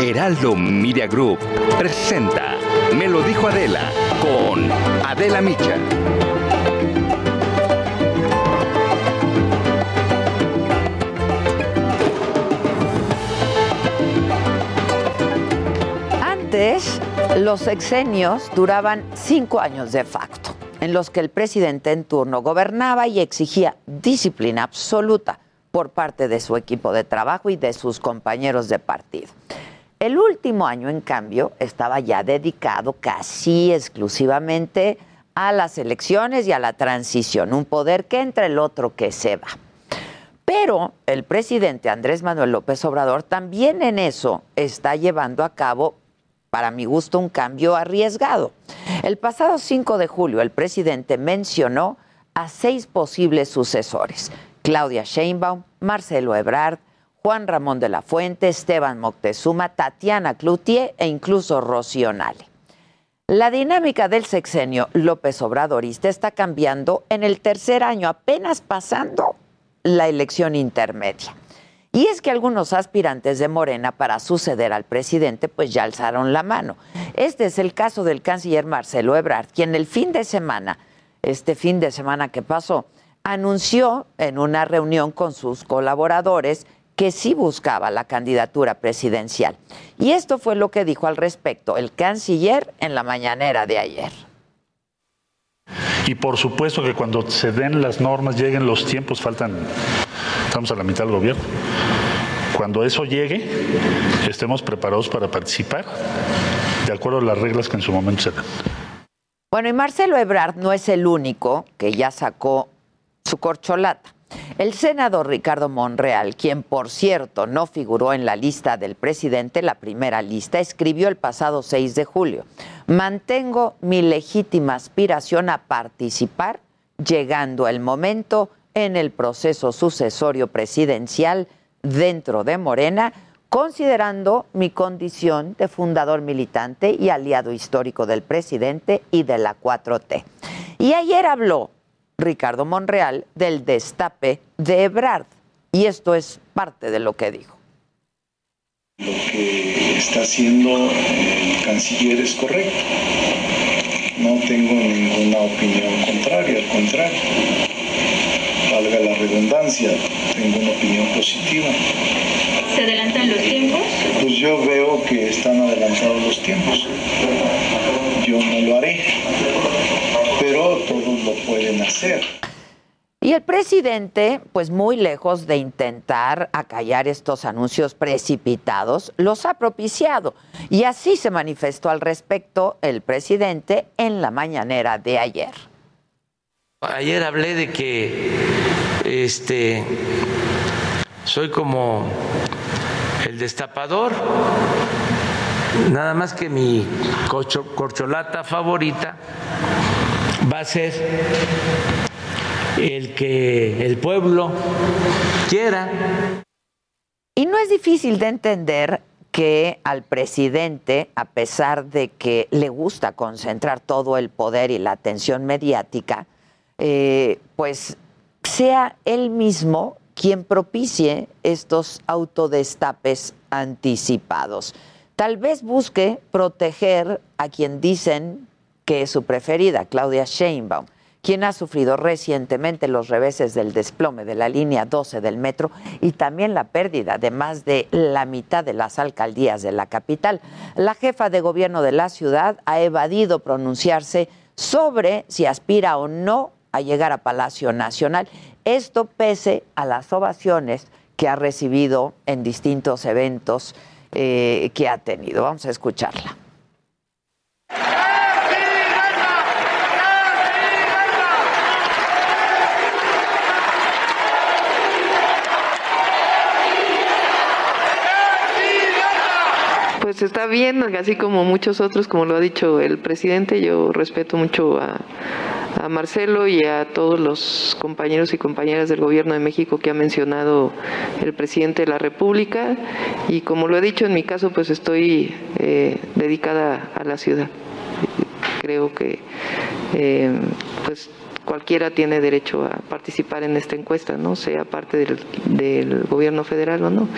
Heraldo Media Group presenta Me lo dijo Adela con Adela Micha. Antes, los sexenios duraban cinco años de facto, en los que el presidente en turno gobernaba y exigía disciplina absoluta por parte de su equipo de trabajo y de sus compañeros de partido. El último año, en cambio, estaba ya dedicado casi exclusivamente a las elecciones y a la transición, un poder que entra el otro que se va. Pero el presidente Andrés Manuel López Obrador también en eso está llevando a cabo para mi gusto, un cambio arriesgado. El pasado 5 de julio, el presidente mencionó a seis posibles sucesores: Claudia Sheinbaum, Marcelo Ebrard, Juan Ramón de la Fuente, Esteban Moctezuma, Tatiana Cloutier e incluso Rocío Nale. La dinámica del sexenio López Obradorista está cambiando en el tercer año, apenas pasando la elección intermedia. Y es que algunos aspirantes de Morena para suceder al presidente pues ya alzaron la mano. Este es el caso del canciller Marcelo Ebrard, quien el fin de semana, este fin de semana que pasó, anunció en una reunión con sus colaboradores que sí buscaba la candidatura presidencial. Y esto fue lo que dijo al respecto el canciller en la mañanera de ayer. Y por supuesto que cuando se den las normas, lleguen los tiempos, faltan, estamos a la mitad del gobierno. Cuando eso llegue, estemos preparados para participar de acuerdo a las reglas que en su momento se dan. Bueno, y Marcelo Ebrard no es el único que ya sacó su corcholata. El senador Ricardo Monreal, quien por cierto no figuró en la lista del presidente, la primera lista, escribió el pasado 6 de julio, mantengo mi legítima aspiración a participar, llegando el momento en el proceso sucesorio presidencial dentro de Morena, considerando mi condición de fundador militante y aliado histórico del presidente y de la 4T. Y ayer habló Ricardo Monreal del destape de Ebrard. Y esto es parte de lo que dijo. Lo que está haciendo el canciller es correcto. No tengo ninguna opinión contraria, al contrario. Valga la redundancia, tengo una opinión positiva. ¿Se adelantan los tiempos? Pues yo veo que están adelantados los tiempos. Yo no lo haré todos lo pueden hacer. Y el presidente, pues muy lejos de intentar acallar estos anuncios precipitados, los ha propiciado. Y así se manifestó al respecto el presidente en la mañanera de ayer. Ayer hablé de que este soy como el destapador, nada más que mi corcholata favorita va a ser el que el pueblo quiera. Y no es difícil de entender que al presidente, a pesar de que le gusta concentrar todo el poder y la atención mediática, eh, pues sea él mismo quien propicie estos autodestapes anticipados. Tal vez busque proteger a quien dicen que es su preferida, Claudia Sheinbaum, quien ha sufrido recientemente los reveses del desplome de la línea 12 del metro y también la pérdida de más de la mitad de las alcaldías de la capital. La jefa de gobierno de la ciudad ha evadido pronunciarse sobre si aspira o no a llegar a Palacio Nacional. Esto pese a las ovaciones que ha recibido en distintos eventos eh, que ha tenido. Vamos a escucharla. Pues está bien, así como muchos otros, como lo ha dicho el presidente, yo respeto mucho a, a Marcelo y a todos los compañeros y compañeras del Gobierno de México que ha mencionado el presidente de la República y como lo he dicho en mi caso, pues estoy eh, dedicada a la ciudad. Creo que eh, pues cualquiera tiene derecho a participar en esta encuesta, no sea parte del, del, gobierno federal o no.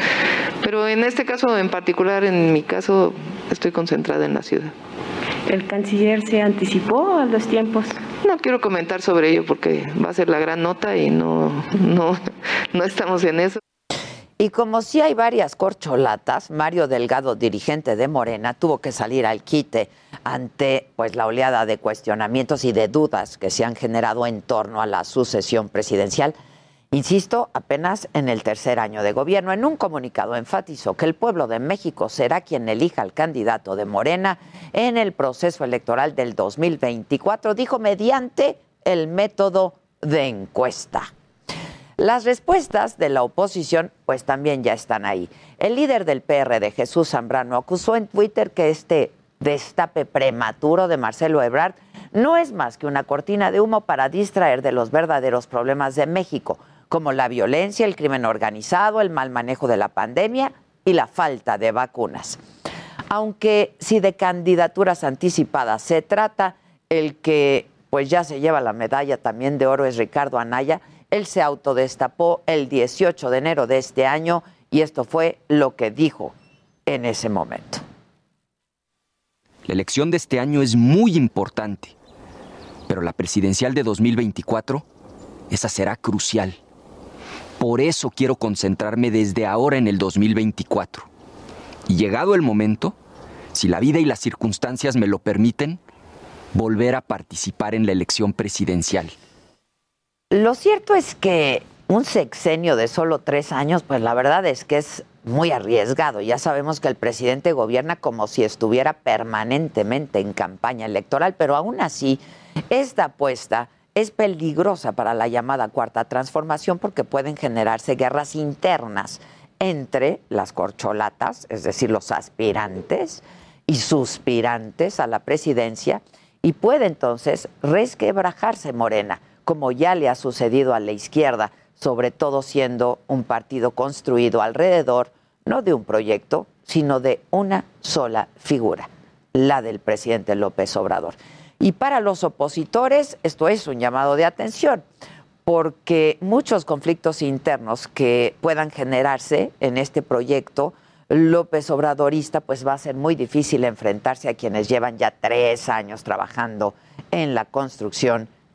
Pero en este caso en particular, en mi caso, estoy concentrada en la ciudad. ¿El canciller se anticipó a los tiempos? No quiero comentar sobre ello porque va a ser la gran nota y no, no, no estamos en eso. Y como sí hay varias corcholatas, Mario Delgado, dirigente de Morena, tuvo que salir al quite ante pues la oleada de cuestionamientos y de dudas que se han generado en torno a la sucesión presidencial. Insisto, apenas en el tercer año de gobierno, en un comunicado enfatizó que el pueblo de México será quien elija al candidato de Morena en el proceso electoral del 2024, dijo mediante el método de encuesta. Las respuestas de la oposición pues también ya están ahí. El líder del PRD, Jesús Zambrano, acusó en Twitter que este destape prematuro de Marcelo Ebrard no es más que una cortina de humo para distraer de los verdaderos problemas de México, como la violencia, el crimen organizado, el mal manejo de la pandemia y la falta de vacunas. Aunque si de candidaturas anticipadas se trata, el que pues ya se lleva la medalla también de oro es Ricardo Anaya, él se autodestapó el 18 de enero de este año y esto fue lo que dijo en ese momento. La elección de este año es muy importante, pero la presidencial de 2024, esa será crucial. Por eso quiero concentrarme desde ahora en el 2024. Y llegado el momento, si la vida y las circunstancias me lo permiten, volver a participar en la elección presidencial. Lo cierto es que un sexenio de solo tres años, pues la verdad es que es muy arriesgado. Ya sabemos que el presidente gobierna como si estuviera permanentemente en campaña electoral, pero aún así, esta apuesta es peligrosa para la llamada cuarta transformación porque pueden generarse guerras internas entre las corcholatas, es decir, los aspirantes y suspirantes a la presidencia, y puede entonces resquebrajarse Morena como ya le ha sucedido a la izquierda, sobre todo siendo un partido construido alrededor no de un proyecto, sino de una sola figura, la del presidente López Obrador. Y para los opositores esto es un llamado de atención, porque muchos conflictos internos que puedan generarse en este proyecto López Obradorista, pues va a ser muy difícil enfrentarse a quienes llevan ya tres años trabajando en la construcción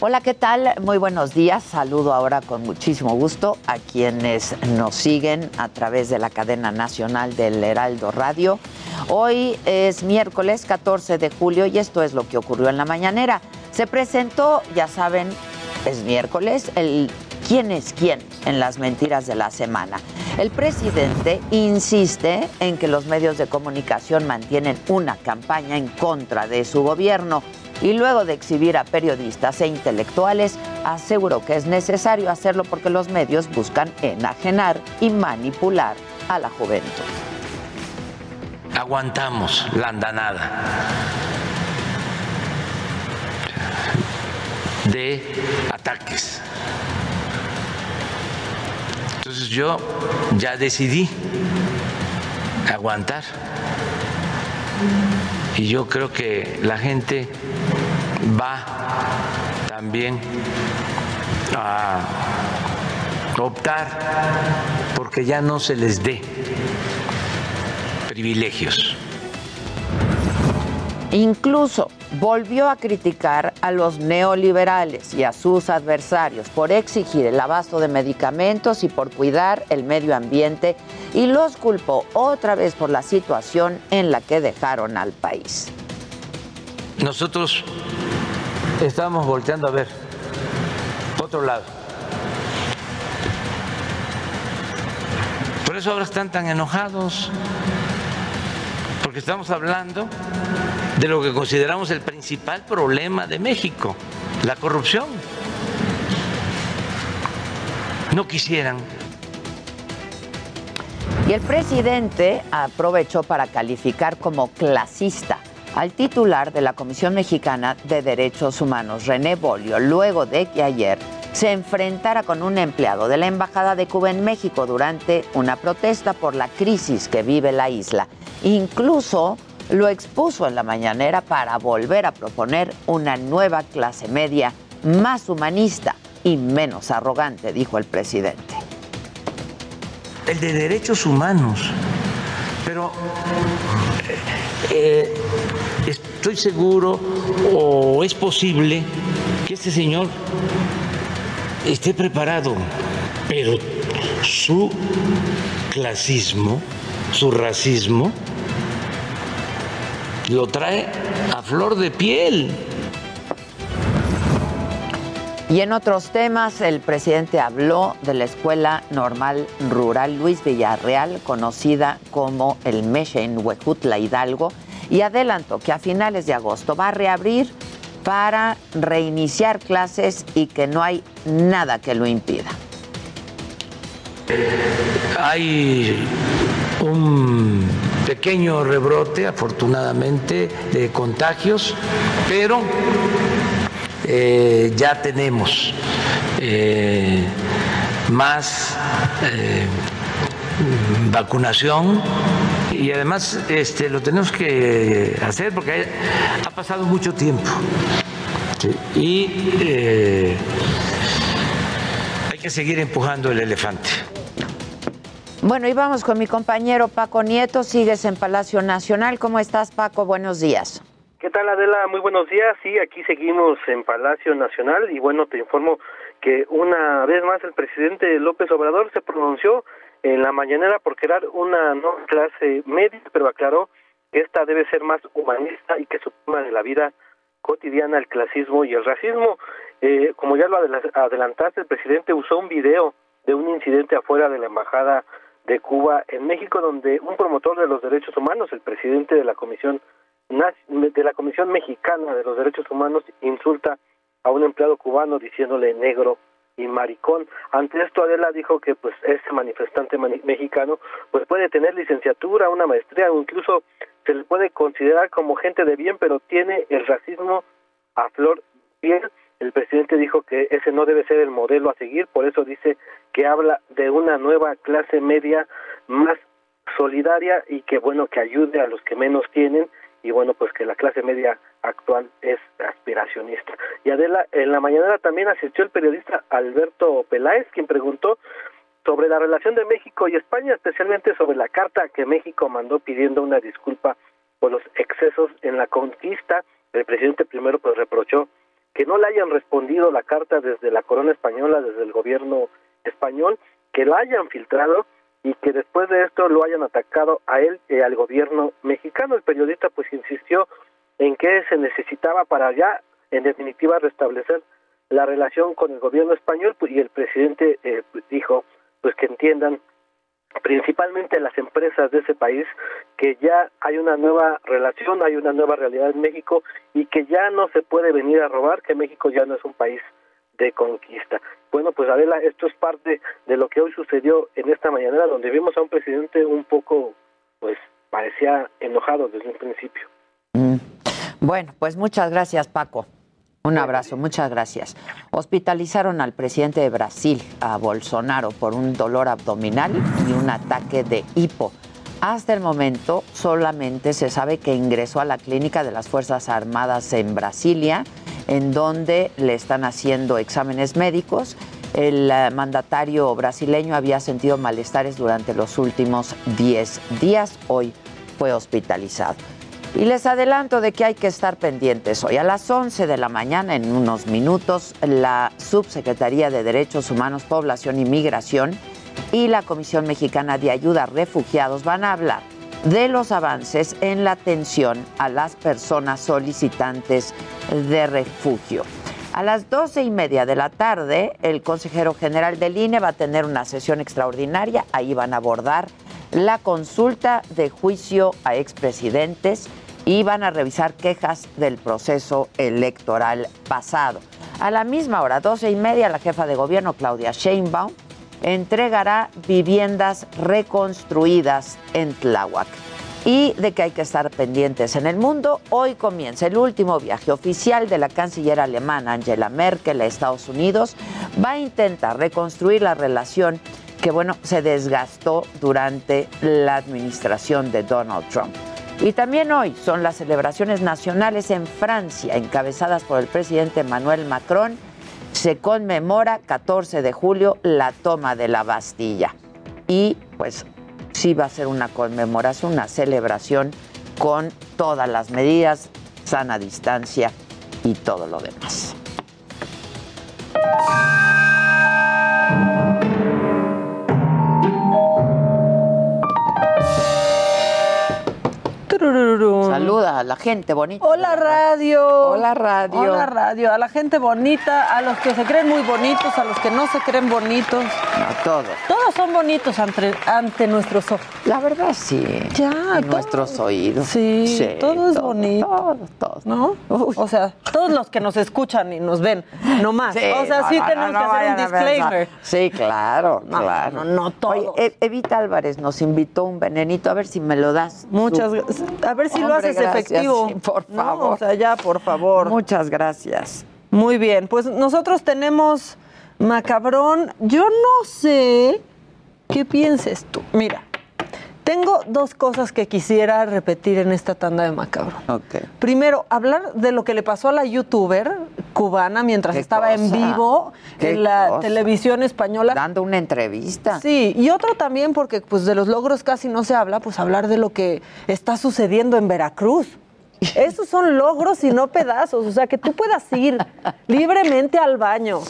Hola, ¿qué tal? Muy buenos días. Saludo ahora con muchísimo gusto a quienes nos siguen a través de la cadena nacional del Heraldo Radio. Hoy es miércoles 14 de julio y esto es lo que ocurrió en la mañanera. Se presentó, ya saben, es miércoles, el quién es quién en las mentiras de la semana. El presidente insiste en que los medios de comunicación mantienen una campaña en contra de su gobierno y luego de exhibir a periodistas e intelectuales, aseguró que es necesario hacerlo porque los medios buscan enajenar y manipular a la juventud. Aguantamos la andanada de ataques. Entonces yo ya decidí aguantar y yo creo que la gente va también a optar porque ya no se les dé privilegios. Incluso volvió a criticar a los neoliberales y a sus adversarios por exigir el abasto de medicamentos y por cuidar el medio ambiente y los culpó otra vez por la situación en la que dejaron al país. Nosotros estamos volteando a ver otro lado. Por eso ahora están tan enojados, porque estamos hablando de lo que consideramos el principal problema de México, la corrupción. No quisieran. Y el presidente aprovechó para calificar como clasista al titular de la Comisión Mexicana de Derechos Humanos, René Bolio, luego de que ayer se enfrentara con un empleado de la Embajada de Cuba en México durante una protesta por la crisis que vive la isla. Incluso lo expuso en la mañanera para volver a proponer una nueva clase media más humanista y menos arrogante, dijo el presidente. El de derechos humanos, pero eh, estoy seguro o es posible que este señor esté preparado, pero su clasismo, su racismo, lo trae a flor de piel. Y en otros temas, el presidente habló de la Escuela Normal Rural Luis Villarreal, conocida como el Meche en Huejutla Hidalgo, y adelantó que a finales de agosto va a reabrir para reiniciar clases y que no hay nada que lo impida. Hay un pequeño rebrote, afortunadamente, de contagios, pero eh, ya tenemos eh, más eh, vacunación y además este, lo tenemos que hacer porque ha pasado mucho tiempo y hay que seguir empujando el elefante. Bueno, y vamos con mi compañero Paco Nieto. Sigues en Palacio Nacional. ¿Cómo estás, Paco? Buenos días. ¿Qué tal, Adela? Muy buenos días. Sí, aquí seguimos en Palacio Nacional y bueno, te informo que una vez más el presidente López Obrador se pronunció en la mañanera por crear una nueva clase media, pero aclaró que esta debe ser más humanista y que suprima de la vida cotidiana el clasismo y el racismo. Eh, como ya lo adelantaste, el presidente usó un video de un incidente afuera de la embajada de Cuba en México, donde un promotor de los derechos humanos, el presidente de la Comisión de la Comisión Mexicana de los Derechos Humanos, insulta a un empleado cubano diciéndole negro y maricón. Ante esto Adela dijo que pues ese manifestante mexicano pues puede tener licenciatura, una maestría incluso se le puede considerar como gente de bien, pero tiene el racismo a flor piel. El presidente dijo que ese no debe ser el modelo a seguir, por eso dice que habla de una nueva clase media más solidaria y que bueno que ayude a los que menos tienen y bueno pues que la clase media actual es aspiracionista. Y Adela, en la mañana también asistió el periodista Alberto Peláez, quien preguntó sobre la relación de México y España, especialmente sobre la carta que México mandó pidiendo una disculpa por los excesos en la conquista. El presidente primero pues reprochó que no le hayan respondido la carta desde la corona española, desde el gobierno español, que la hayan filtrado y que después de esto lo hayan atacado a él y al gobierno mexicano. El periodista pues insistió en que se necesitaba para ya, en definitiva, restablecer la relación con el gobierno español pues, y el presidente eh, dijo pues que entiendan principalmente las empresas de ese país que ya hay una nueva relación, hay una nueva realidad en México y que ya no se puede venir a robar, que México ya no es un país de conquista. Bueno, pues Adela, esto es parte de lo que hoy sucedió en esta mañana, donde vimos a un presidente un poco, pues parecía enojado desde un principio. Mm. Bueno, pues muchas gracias, Paco. Un abrazo, muchas gracias. Hospitalizaron al presidente de Brasil, a Bolsonaro, por un dolor abdominal y un ataque de hipo. Hasta el momento solamente se sabe que ingresó a la clínica de las Fuerzas Armadas en Brasilia en donde le están haciendo exámenes médicos. El eh, mandatario brasileño había sentido malestares durante los últimos 10 días. Hoy fue hospitalizado. Y les adelanto de que hay que estar pendientes hoy. A las 11 de la mañana, en unos minutos, la Subsecretaría de Derechos Humanos, Población y Migración y la Comisión Mexicana de Ayuda a Refugiados van a hablar de los avances en la atención a las personas solicitantes de refugio. A las doce y media de la tarde, el consejero general del INE va a tener una sesión extraordinaria. Ahí van a abordar la consulta de juicio a expresidentes y van a revisar quejas del proceso electoral pasado. A la misma hora, doce y media, la jefa de gobierno, Claudia Sheinbaum, entregará viviendas reconstruidas en Tláhuac. Y de que hay que estar pendientes en el mundo, hoy comienza el último viaje oficial de la canciller alemana Angela Merkel a Estados Unidos. Va a intentar reconstruir la relación que, bueno, se desgastó durante la administración de Donald Trump. Y también hoy son las celebraciones nacionales en Francia, encabezadas por el presidente Emmanuel Macron se conmemora 14 de julio la toma de la Bastilla. Y pues sí va a ser una conmemoración, una celebración con todas las medidas, sana distancia y todo lo demás. Saluda a la gente bonita. Hola radio. Hola radio. Hola radio. A la gente bonita, a los que se creen muy bonitos, a los que no se creen bonitos. No, todos. Todos son bonitos ante, ante nuestros ojos. La verdad sí. Ya. En nuestros oídos. Sí, todo es bonito. Todos, todos. ¿No? O sea, todos los que nos escuchan y nos ven, no más. Sí, o sea, no, sí no, tenemos no, que no hacer un disclaimer. Sí, claro, No, claro. no, no todos. Oye, E- Evita Álvarez nos invitó un venenito, a ver si me lo das. Muchas gracias. A ver si lo haces gracias, efectivo. sí, por No, favor. o sea, ya, por favor. Muchas gracias. Muy bien, pues nosotros tenemos Macabrón. Yo no sé qué pienses tú. Mira, tengo dos cosas que quisiera repetir en esta tanda de Macabrón. Ok. Primero, hablar de lo que le pasó a la youtuber cubana mientras ¿Qué estaba en vivo ¿Qué en la cosa? televisión española. Dando una entrevista. Sí, y otro también porque pues de los logros casi no se habla, pues hablar de lo que está sucediendo en Veracruz. Esos son logros y no pedazos, o sea, que tú puedas ir libremente al baño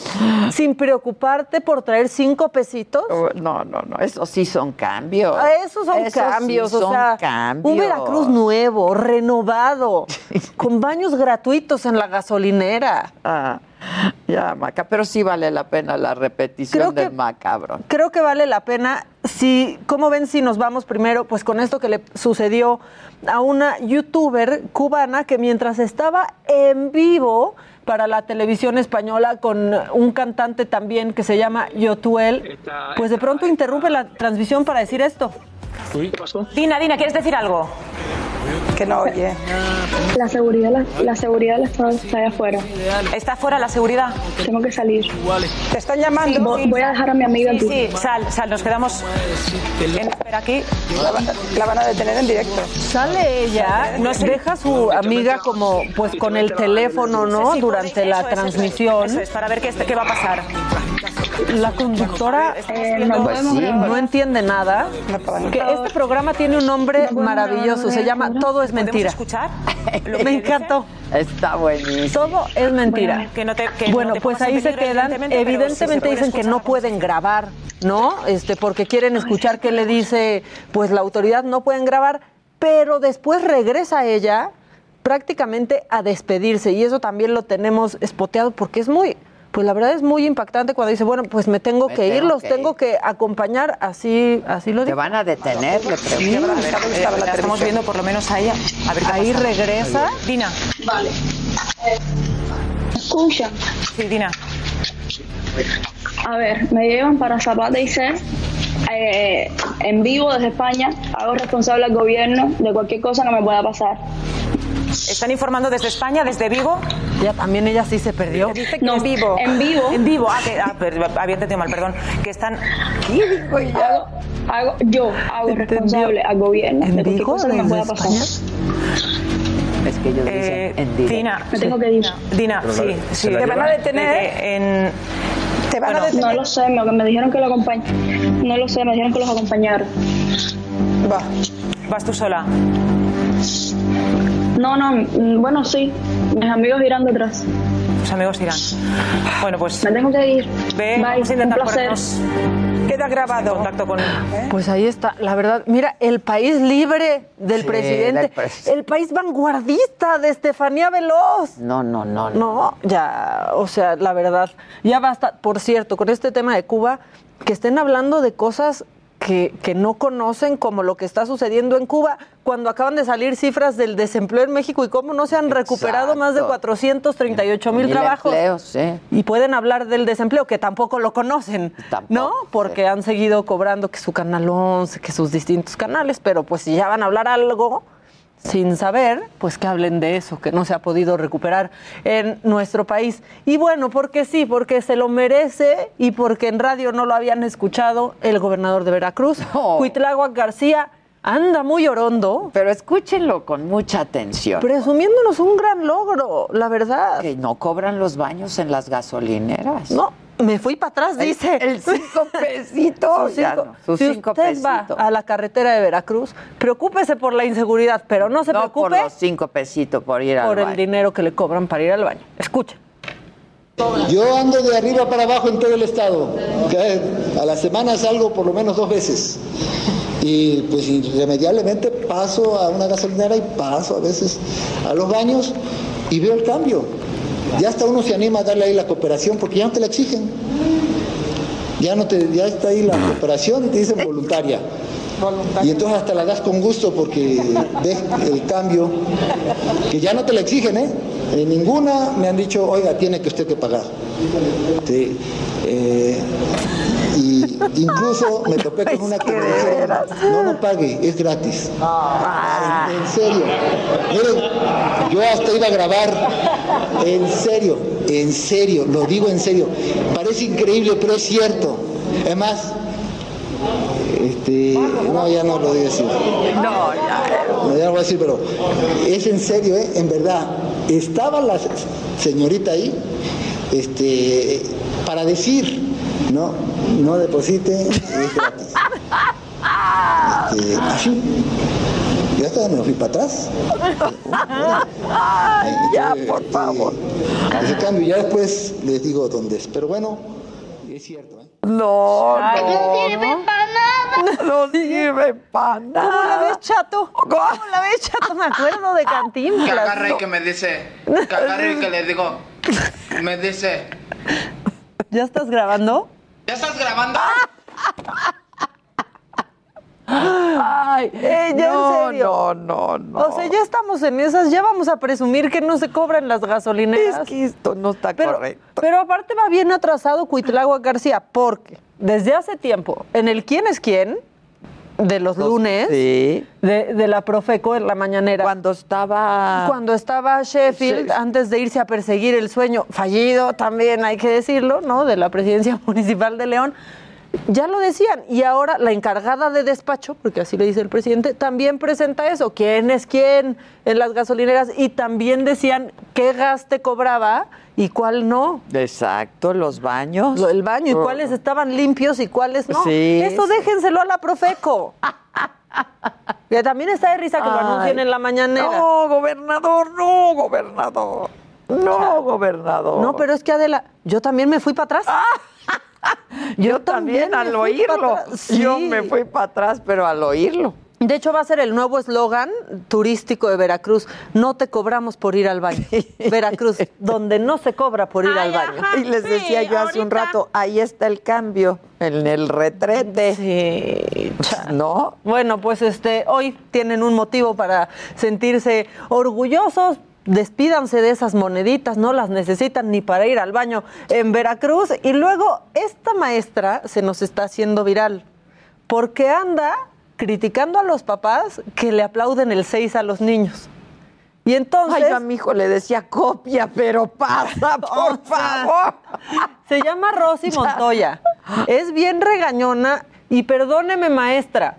sin preocuparte por traer cinco pesitos. No, no, no, esos sí son cambios. Ah, Esos son Esos sí cambios, o sea, cambios. un Veracruz nuevo, renovado, con baños gratuitos en la gasolinera. Ah, ya, Maca, pero sí vale la pena la repetición Creo que- del macabrón. creo que vale la pena. Si, ¿cómo ven si nos vamos primero, pues con esto que le sucedió a una youtuber cubana que mientras estaba en vivo para la televisión española con un cantante también que se llama Yotuel, pues de pronto interrumpe la transmisión para decir esto. Dina, Dina, ¿quieres decir algo? Que no oye. La seguridad, la, la seguridad Estado está allá afuera. ¿Está fuera la seguridad? Tengo que salir. Te están llamando. Voy, voy a dejar a mi amiga Sí, aquí. sí, sal, sal, nos quedamos en espera aquí. La, van- la van a detener en directo. Sale ella, No sé. deja a su amiga como pues con el teléfono, ¿no? Sí, Durante eso la eso transmisión. Eso es, para ver qué, qué va a pasar. La conductora Eh, no Pues sí. no entiende nada. Que este programa tiene un nombre maravilloso, se llama. Todo es ¿Podemos mentira. escuchar? lo Me encantó. Está buenísimo. Todo es mentira. Que no te, que Bueno, no te pues ahí se quedan. evidentemente, dicen que no pueden grabar, ¿no? Este, porque quieren escuchar qué le dice, pues la autoridad no pueden grabar, pero después regresa ella prácticamente a despedirse y eso también lo tenemos espoteado porque es muy, pues la verdad es muy impactante cuando dice, bueno, pues me tengo Me que ir, los que tengo ir. que acompañar, así, así lo Te digo. van a detener, le pregunto. A ver, a ver, la estamos viendo por lo menos a ella. A ver Ahí pasa. regresa. Dina, Vale. Escucha. sí, Dina. A ver, me llevan para Zapata y C. eh, en vivo desde España. Hago responsable al gobierno de cualquier cosa que me pueda pasar. ¿Están informando desde España, desde Vigo? Ya también ella sí se perdió. No, en vivo. En vivo. En vivo. Ah, que, ah, pero había entendido mal, perdón. Que están... Hago, hago- yo hago responsable al gobierno ¿En de cualquier Vigo, cosa que me pueda pasar. Es que ellos Eh, dicen en directo. Dina, Me tengo que ir. Dina, sí, sí. Te van a detener. En, Te van a detener. No lo sé, me, me dijeron que lo acompañ... No lo sé, me dijeron que los acompañaron. Va. vas tú sola. No, no, mm, bueno, sí. Mis amigos irán detrás. Tus amigos irán. Bueno, pues. Me tengo que ir. Ve, Bye, vamos a intentar un placer. ponernos Queda grabado. contacto con. Pues ahí está, la verdad, mira, el país libre del Sí, presidente, del pres- el país vanguardista de Estefanía Veloz. No, no, no, no. No, ya, o sea, la verdad, ya basta. Por cierto, con este tema de Cuba, que estén hablando de cosas que, que no conocen, como lo que está sucediendo en Cuba, cuando acaban de salir cifras del desempleo en México y cómo no se han recuperado más de Exacto. 438 mil Mil trabajos. empleos, sí. Y pueden hablar del desempleo, que tampoco lo conocen, ¿no? Porque han seguido cobrando que su canal 11, que sus distintos canales, pero pues si ya van a hablar algo sin saber, pues que hablen de eso, que no se ha podido recuperar en nuestro país. Y bueno, porque sí, porque se lo merece y porque en radio no lo habían escuchado el gobernador de Veracruz, Cuitláhuac García, anda muy orondo. Pero escúchenlo con mucha atención. Presumiéndonos un gran logro, la verdad. Que no cobran los baños en las gasolineras. No, me fui para atrás, El- dice. el cinco pesitos, Sus ya cinco- no, si cinco usted va pesitos. a la carretera de Veracruz, preocúpese por la inseguridad, pero no se no por los cinco pesitos por ir al por el baño. dinero que le cobran para ir al baño. Escucha. Yo ando de arriba para abajo en todo el estado. A la semana salgo por lo menos dos veces. Y pues irremediablemente paso a una gasolinera y paso a veces a los baños y veo el cambio. Ya hasta uno se anima a darle ahí la cooperación porque ya no te la exigen. Ya no te, ya está ahí la cooperación y te dicen voluntaria. Y entonces hasta la das con gusto porque ves el cambio, que ya no te la exigen, ¿eh? En ninguna me han dicho, oiga, tiene que usted que pagar. Sí, eh, y incluso me topé con una que me dijeron, no, no pague, es gratis. Ay, en serio. Miren, yo hasta iba a grabar, en serio, en serio, lo digo en serio. Parece increíble, pero es cierto. Es más, este, no, ya no lo voy a decir. No, ya. No, ya no voy a decir, pero es en serio, ¿eh? en verdad. Estaba la señorita ahí este, para decir, no, no deposite, es gratis. Este, así. Ya hasta me fui para atrás. ya, por favor. Ese cambio, ya después les digo dónde es. Pero bueno, es cierto. ¿eh? No, Ay, no, no sirve para nada. No sirve para nada. ¿Cómo la ves, chato? ¿Cómo la ves, chato? Me acuerdo de Que Cantinflas. agarre y que me dice, que agarre y que le digo, me dice, ¿Ya estás grabando? ¿ya estás grabando? Ay, eh, ya no, en serio. no, no, no. O sea, ya estamos en esas, ya vamos a presumir que no se cobran las gasolineras. Es que esto no está pero, correcto. Pero aparte va bien atrasado Cuitlagua García, porque desde hace tiempo, en el quién es quién, de los lunes, Sí. de, de la Profeco en la mañanera. Cuando estaba. Cuando estaba Sheffield, Sí. antes de irse a perseguir el sueño fallido, también hay que decirlo, ¿no? De la presidencia municipal de León. Ya lo decían, y ahora la encargada de despacho, porque así le dice el presidente, también presenta eso, quién es quién en las gasolineras, y también decían qué gas te cobraba y cuál no. Exacto, los baños. Lo- El baño, y cuáles estaban limpios y cuáles no. Sí, Eso sí. déjenselo a la Profeco. Que también está de risa que lo Ay, anuncien en la mañanera. No, gobernador, no, gobernador. No, gobernador. No, pero es que Adela, yo también me fui para atrás. yo, también, al oírlo. atrás. Yo Sí. me fui para atrás, pero al oírlo. De hecho, va a ser el nuevo eslogan turístico de Veracruz. No te cobramos por ir al baño. Veracruz, donde no se cobra por ir al baño. Y les decía yo hace un rato, ahí está el cambio, en el retrete. Sí, ¿No? Bueno, pues este, hoy tienen un motivo para sentirse orgullosos. Despídanse de esas moneditas, no las necesitan ni para ir al baño en Veracruz. Y luego, esta maestra se nos está haciendo viral porque anda criticando a los papás que le aplauden el 6 a los niños. Y entonces. Ay, yo a mi hijo le decía copia, pero pasa, por favor. Se llama Rosy Montoya. Es bien regañona y perdóneme, maestra.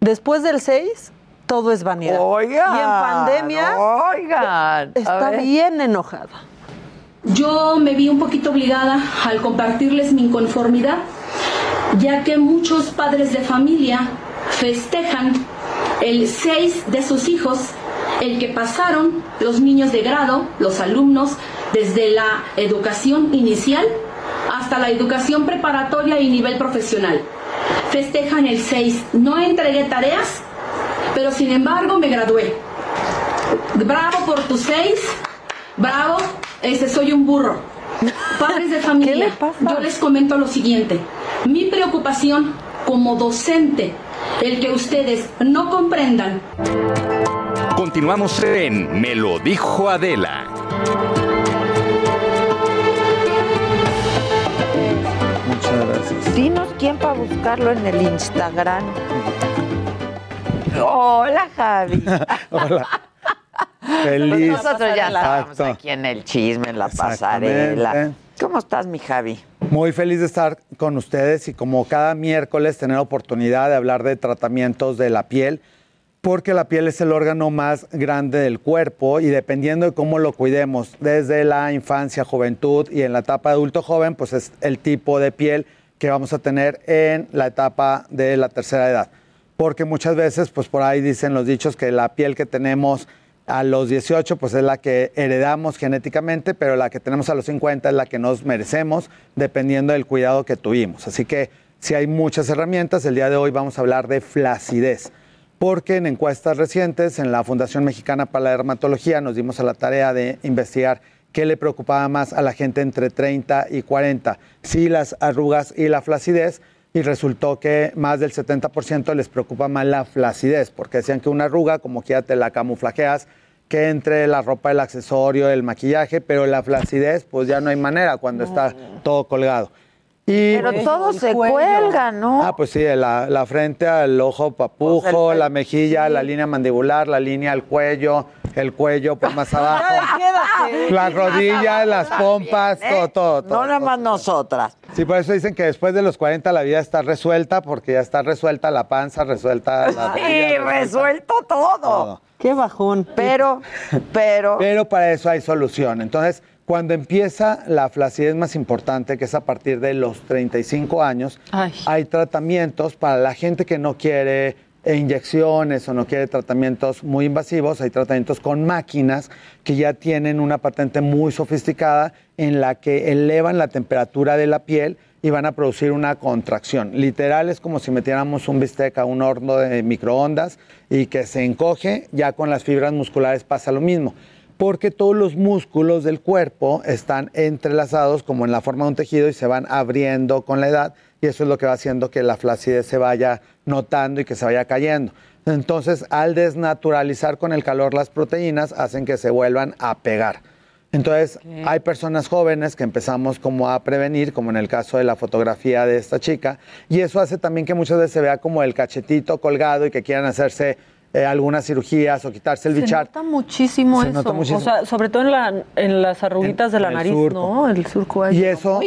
Después del 6, todo es vanidad. Oigan, Y en pandemia. oigan, Está bien enojada. Yo me vi un poquito obligada al compartirles mi inconformidad, ya que muchos padres de familia festejan el 6 de sus hijos el que pasaron los niños de grado, los alumnos, desde la educación inicial hasta la educación preparatoria y nivel profesional. Festejan el 6. No entregué tareas, pero sin embargo me gradué. Bravo por tus 6. Bravo, ese soy un burro. Padres de familia, yo les comento lo siguiente. Mi preocupación como docente, el que ustedes no comprendan. Continuamos en Me lo dijo Adela. Muchas gracias. Dinos quién para buscarlo en el Instagram. Hola, Javi. Hola. Feliz. Nosotros ya estábamos aquí en el chisme, en la pasarela. ¿Cómo estás, mi Javi? Muy feliz de estar con ustedes y como cada miércoles tener oportunidad de hablar de tratamientos de la piel, porque la piel es el órgano más grande del cuerpo y dependiendo de cómo lo cuidemos, desde la infancia, juventud y en la etapa adulto joven, pues es el tipo de piel que vamos a tener en la etapa de la tercera edad. Porque muchas veces, pues por ahí dicen los dichos que la piel que tenemos a los 18, pues es la que heredamos genéticamente, pero la que tenemos a los 50 es la que nos merecemos, dependiendo del cuidado que tuvimos. Así que si hay muchas herramientas, el día de hoy vamos a hablar de flacidez, porque en encuestas recientes en la Fundación Mexicana para la Dermatología nos dimos a la tarea de investigar qué le preocupaba más a la gente entre 30 y 40, si las arrugas y la flacidez, y resultó que más del 70% les preocupa más la flacidez, porque decían que una arruga, como quiera te la camuflajeas, que entre la ropa, el accesorio, el maquillaje, pero la flacidez, pues ya no hay manera cuando está todo colgado. Y, Pero todo se cuelga, ¿no? Ah, pues sí, la, la frente al ojo papujo, la mejilla, la línea mandibular, la línea al cuello, el cuello pues más abajo, las rodillas, las pompas, todo, todo, todo. No nada más nosotras. Sí, por eso dicen que después de los 40 la vida está resuelta, porque ya está resuelta la panza, resuelta la Y resuelto todo. Qué bajón. Pero, pero. Pero para eso hay solución. Entonces, cuando empieza la flacidez más importante, que es a partir de los 35 años, hay tratamientos para la gente que no quiere inyecciones o no quiere tratamientos muy invasivos, hay tratamientos con máquinas que ya tienen una patente muy sofisticada en la que elevan la temperatura de la piel y van a producir una contracción. Literal es como si metiéramos un bistec a un horno de microondas y que se encoge, ya con las fibras musculares pasa lo mismo porque todos los músculos del cuerpo están entrelazados como en la forma de un tejido y se van abriendo con la edad y eso es lo que va haciendo que la flacidez se vaya notando y que se vaya cayendo. Entonces, al desnaturalizar con el calor las proteínas, hacen que se vuelvan a pegar. Entonces, hay personas jóvenes que empezamos como a prevenir, como en el caso de la fotografía de esta chica, y eso hace también que muchas veces se vea como el cachetito colgado y que quieran hacerse eh, algunas cirugías o quitarse el Se bichar. nota muchísimo Se eso. nota muchísimo. O sea, sobre todo en, la, en las arruguitas de la nariz, surco. ¿no? El surco ahí. Y eso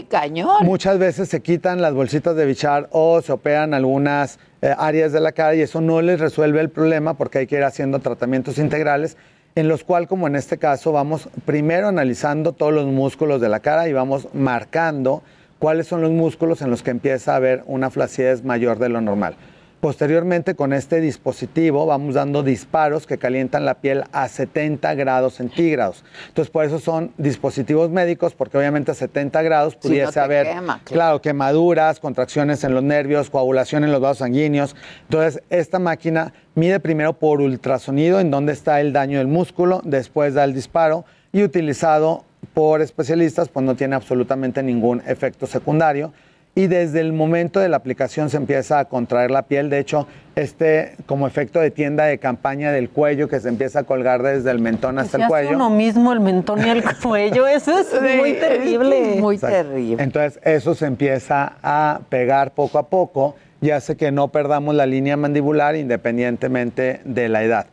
muchas veces se quitan las bolsitas de bichar o se operan algunas eh, áreas de la cara y eso no les resuelve el problema porque hay que ir haciendo tratamientos integrales en los cuales, como en este caso, vamos primero analizando todos los músculos de la cara y vamos marcando cuáles son los músculos en los que empieza a haber una flacidez mayor de lo normal. Posteriormente, con este dispositivo, vamos dando disparos que calientan la piel a 70 grados centígrados. Entonces, por eso son dispositivos médicos, porque obviamente a 70 grados pudiese no haber, quema, claro. claro, quemaduras, contracciones en los nervios, coagulación en los vasos sanguíneos. Entonces, esta máquina mide primero por ultrasonido en dónde está el daño del músculo, después da el disparo y utilizado por especialistas, pues no tiene absolutamente ningún efecto secundario y desde el momento de la aplicación se empieza a contraer la piel. De hecho, este como efecto de tienda de campaña del cuello que se empieza a colgar desde el mentón hasta Se el hace cuello. uno mismo el mentón y el cuello. Eso es muy terrible. Muy Exacto. terrible. Entonces, eso se empieza a pegar poco a poco y hace que no perdamos la línea mandibular independientemente de la edad.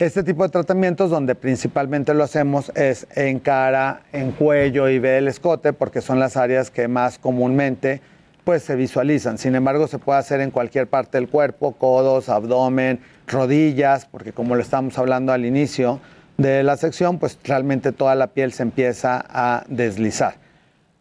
Este tipo de tratamientos donde principalmente lo hacemos es en cara, en cuello y ve el escote porque son las áreas que más comúnmente pues se visualizan. Sin embargo, se puede hacer en cualquier parte del cuerpo, codos, abdomen, rodillas, porque como lo estamos hablando al inicio de la sección, pues realmente toda la piel se empieza a deslizar.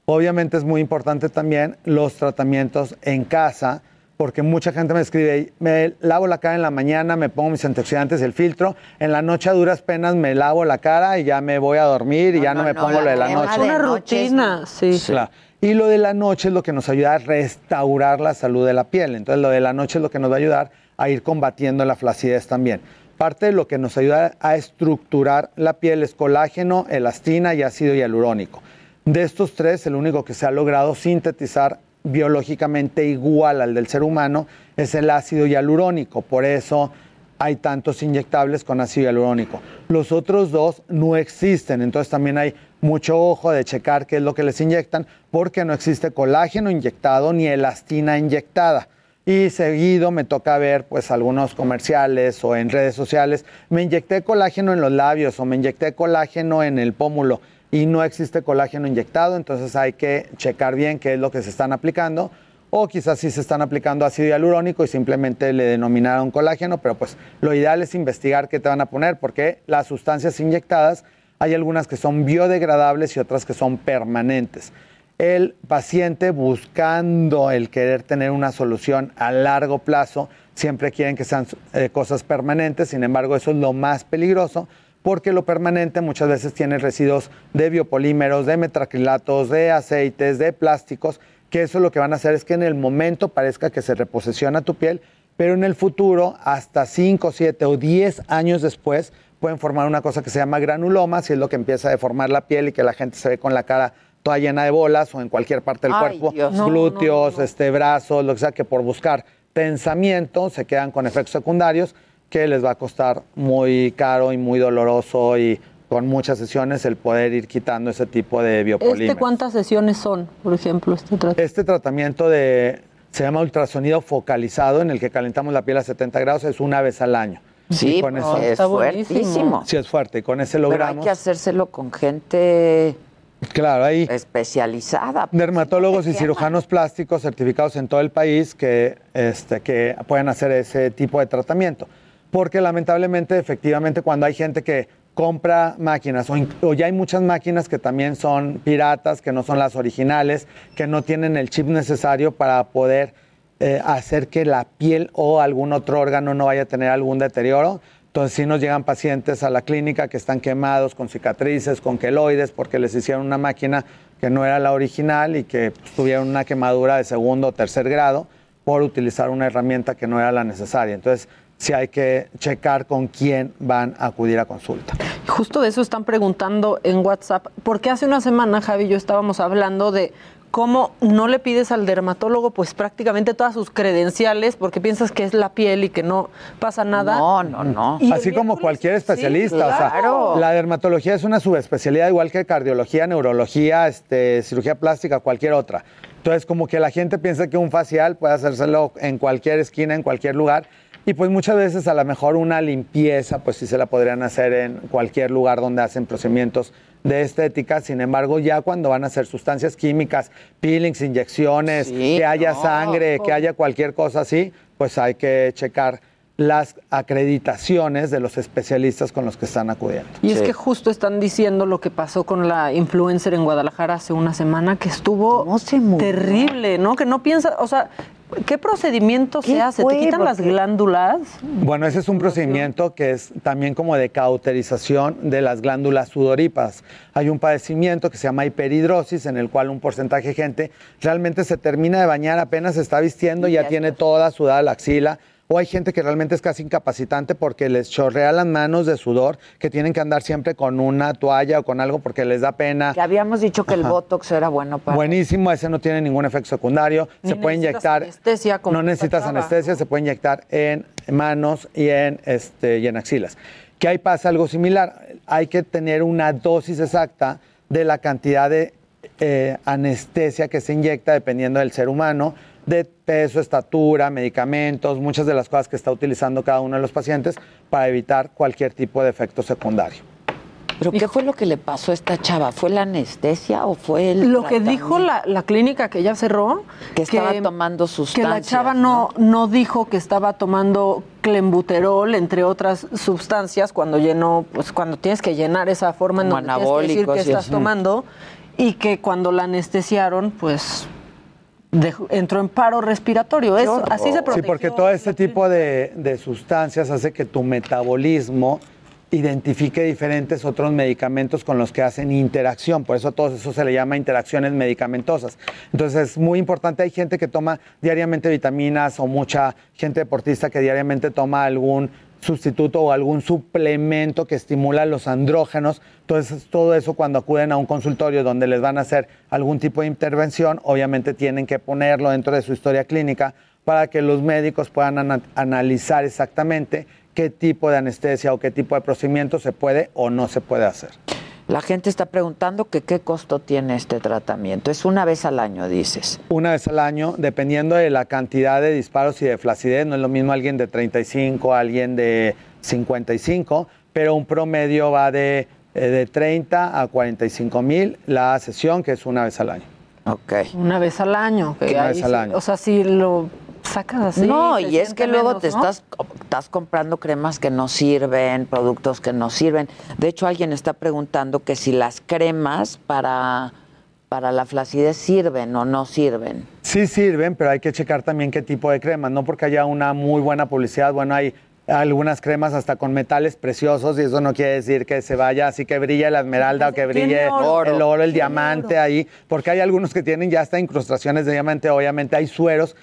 Obviamente es muy importante también los tratamientos en casa, porque mucha gente me escribe, me lavo la cara en la mañana, me pongo mis antioxidantes, el filtro, en la noche a duras penas me lavo la cara y ya me voy a dormir y ya no, me pongo lo de la noche. Es una rutina, sí. Claro. Y lo de la noche es lo que nos ayuda a restaurar la salud de la piel. Entonces, lo de la noche es lo que nos va a ayudar a ir combatiendo la flacidez también. Parte de lo que nos ayuda a estructurar la piel es colágeno, elastina y ácido hialurónico. De estos tres, el único que se ha logrado sintetizar biológicamente igual al del ser humano es el ácido hialurónico. Por eso hay tantos inyectables con ácido hialurónico. Los otros dos no existen, entonces también hay mucho ojo de checar qué es lo que les inyectan, porque no existe colágeno inyectado ni elastina inyectada. Y seguido me toca ver pues algunos comerciales o en redes sociales, me inyecté colágeno en los labios o me inyecté colágeno en el pómulo y no existe colágeno inyectado, entonces hay que checar bien qué es lo que se están aplicando o quizás sí se están aplicando ácido hialurónico y simplemente le denominaron colágeno, pero pues lo ideal es investigar qué te van a poner porque las sustancias inyectadas hay algunas que son biodegradables y otras que son permanentes. El paciente buscando el querer tener una solución a largo plazo, siempre quieren que sean eh, cosas permanentes, sin embargo eso es lo más peligroso porque lo permanente muchas veces tiene residuos de biopolímeros, de metacrilatos, de aceites, de plásticos, que eso lo que van a hacer es que en el momento parezca que se reposiciona tu piel, pero en el futuro, hasta 5, 7 o 10 años después, pueden formar una cosa que se llama granulomas y es lo que empieza a deformar la piel y que la gente se ve con la cara toda llena de bolas o en cualquier parte del Ay, cuerpo, Dios. No, glúteos, este brazos, lo que sea, que por buscar pensamiento se quedan con efectos secundarios que les va a costar muy caro y muy doloroso y con muchas sesiones el poder ir quitando ese tipo de biopolímeros. ¿Este cuántas sesiones son, por ejemplo, este tratamiento? Este tratamiento de, se llama ultrasonido focalizado, en el que calentamos la piel a 70 grados, es una vez al año. Sí, con eso- es Está buenísimo. fuertísimo. Sí, es fuerte, y con ese Pero hay logramos. que hacérselo con gente Claro, ahí. especializada. Dermatólogos y cirujanos plásticos certificados en todo el país que, este, que pueden hacer ese tipo de tratamiento. Porque lamentablemente, efectivamente, cuando hay gente que compra máquinas o, in- o ya hay muchas máquinas que también son piratas, que no son las originales, que no tienen el chip necesario para poder eh, hacer que la piel o algún otro órgano no vaya a tener algún deterioro. Entonces sí nos llegan pacientes a la clínica que están quemados con cicatrices, con queloides, porque les hicieron una máquina que no era la original y que pues, tuvieron una quemadura de segundo o tercer grado por utilizar una herramienta que no era la necesaria. Entonces sí hay que checar con quién van a acudir a consulta. Justo de eso están preguntando en WhatsApp, porque hace una semana Javi yo estábamos hablando de cómo no le pides al dermatólogo pues prácticamente todas sus credenciales porque piensas que es la piel y que no pasa nada. No, no, no. Y Así como cualquier especialista. o claro. sea, la dermatología es una subespecialidad igual que cardiología, neurología, este, cirugía plástica, cualquier otra. Entonces, como que la gente piensa que un facial puede hacérselo en cualquier esquina, en cualquier lugar. Y pues muchas veces a lo mejor una limpieza, pues sí se la podrían hacer en cualquier lugar donde hacen procedimientos de estética. Sin embargo, ya cuando van a hacer sustancias químicas, peelings, inyecciones, Sí, que haya no. sangre, que haya cualquier cosa así, pues hay que checar las acreditaciones de los especialistas con los que están acudiendo. Y es que justo están diciendo lo que pasó con la influencer en Guadalajara hace una semana, que estuvo terrible, ¿no? Que no piensa, o sea, ¿qué procedimiento se hace? fue? ¿Te quitan las glándulas? Bueno, ese es un procedimiento que es también como de cauterización de las glándulas sudoríparas. Hay un padecimiento que se llama hiperhidrosis, en el cual un porcentaje de gente realmente se termina de bañar, apenas se está vistiendo y ya tiene toda sudada la axila. O hay gente que realmente es casi incapacitante porque les chorrea las manos de sudor, que tienen que andar siempre con una toalla o con algo porque les da pena. Que habíamos dicho que el Ajá. Botox era bueno para... Buenísimo, ese no tiene ningún efecto secundario. Ni se puede inyectar. anestesia como no necesitas anestesia, se puede inyectar en manos y en, este, y en axilas. Que ahí pasa algo similar. Hay que tener una dosis exacta de la cantidad de eh, anestesia que se inyecta dependiendo del ser humano, de peso, estatura, medicamentos, muchas de las cosas que está utilizando cada uno de los pacientes para evitar cualquier tipo de efecto secundario. ¿Pero qué fue lo que le pasó a esta chava? ¿Fue la anestesia o fue el Lo que dijo la, la clínica que ya cerró, Que estaba tomando que sustancias, la chava no, no dijo que estaba tomando clenbuterol, entre otras sustancias, cuando llenó, pues cuando tienes que llenar esa forma en Como donde tienes que decir que estás tomando, y que cuando la anestesiaron, pues dejó- entró en paro respiratorio. Eso, así se Sí, protegió. porque todo este tipo de, de sustancias hace que tu metabolismo identifique diferentes otros medicamentos con los que hacen interacción. Por eso a todo eso se le llama interacciones medicamentosas. Entonces es muy importante. Hay gente que toma diariamente vitaminas o mucha gente deportista que diariamente toma algún sustituto o algún suplemento que estimula los andrógenos. Entonces, todo eso cuando acuden a un consultorio donde les van a hacer algún tipo de intervención, obviamente tienen que ponerlo dentro de su historia clínica para que los médicos puedan ana- analizar exactamente qué tipo de anestesia o qué tipo de procedimiento se puede o no se puede hacer. La gente está preguntando que qué costo tiene este tratamiento. Es una vez al año, dices. Una vez al año, dependiendo de la cantidad de disparos y de flacidez, no es lo mismo alguien de 35, alguien de 55, pero un promedio va de, eh, de 30 a 45 mil la sesión, que es una vez al año. Ok. Una vez al año. que Una vez al sí- año. O sea, si lo sacas así. no, y es que luego menos, te ¿no? estás, estás comprando cremas que no sirven, productos que no sirven. De hecho, alguien está preguntando que si las cremas para, para la flacidez sirven o no sirven. Sí sirven, pero hay que checar también qué tipo de cremas, no porque haya una muy buena publicidad, bueno, hay algunas cremas hasta con metales preciosos y eso no quiere decir que se vaya así que brille la esmeralda o que brille oro. el oro, el diamante ahí, porque hay algunos que tienen ya hasta incrustaciones de diamante, obviamente hay sueros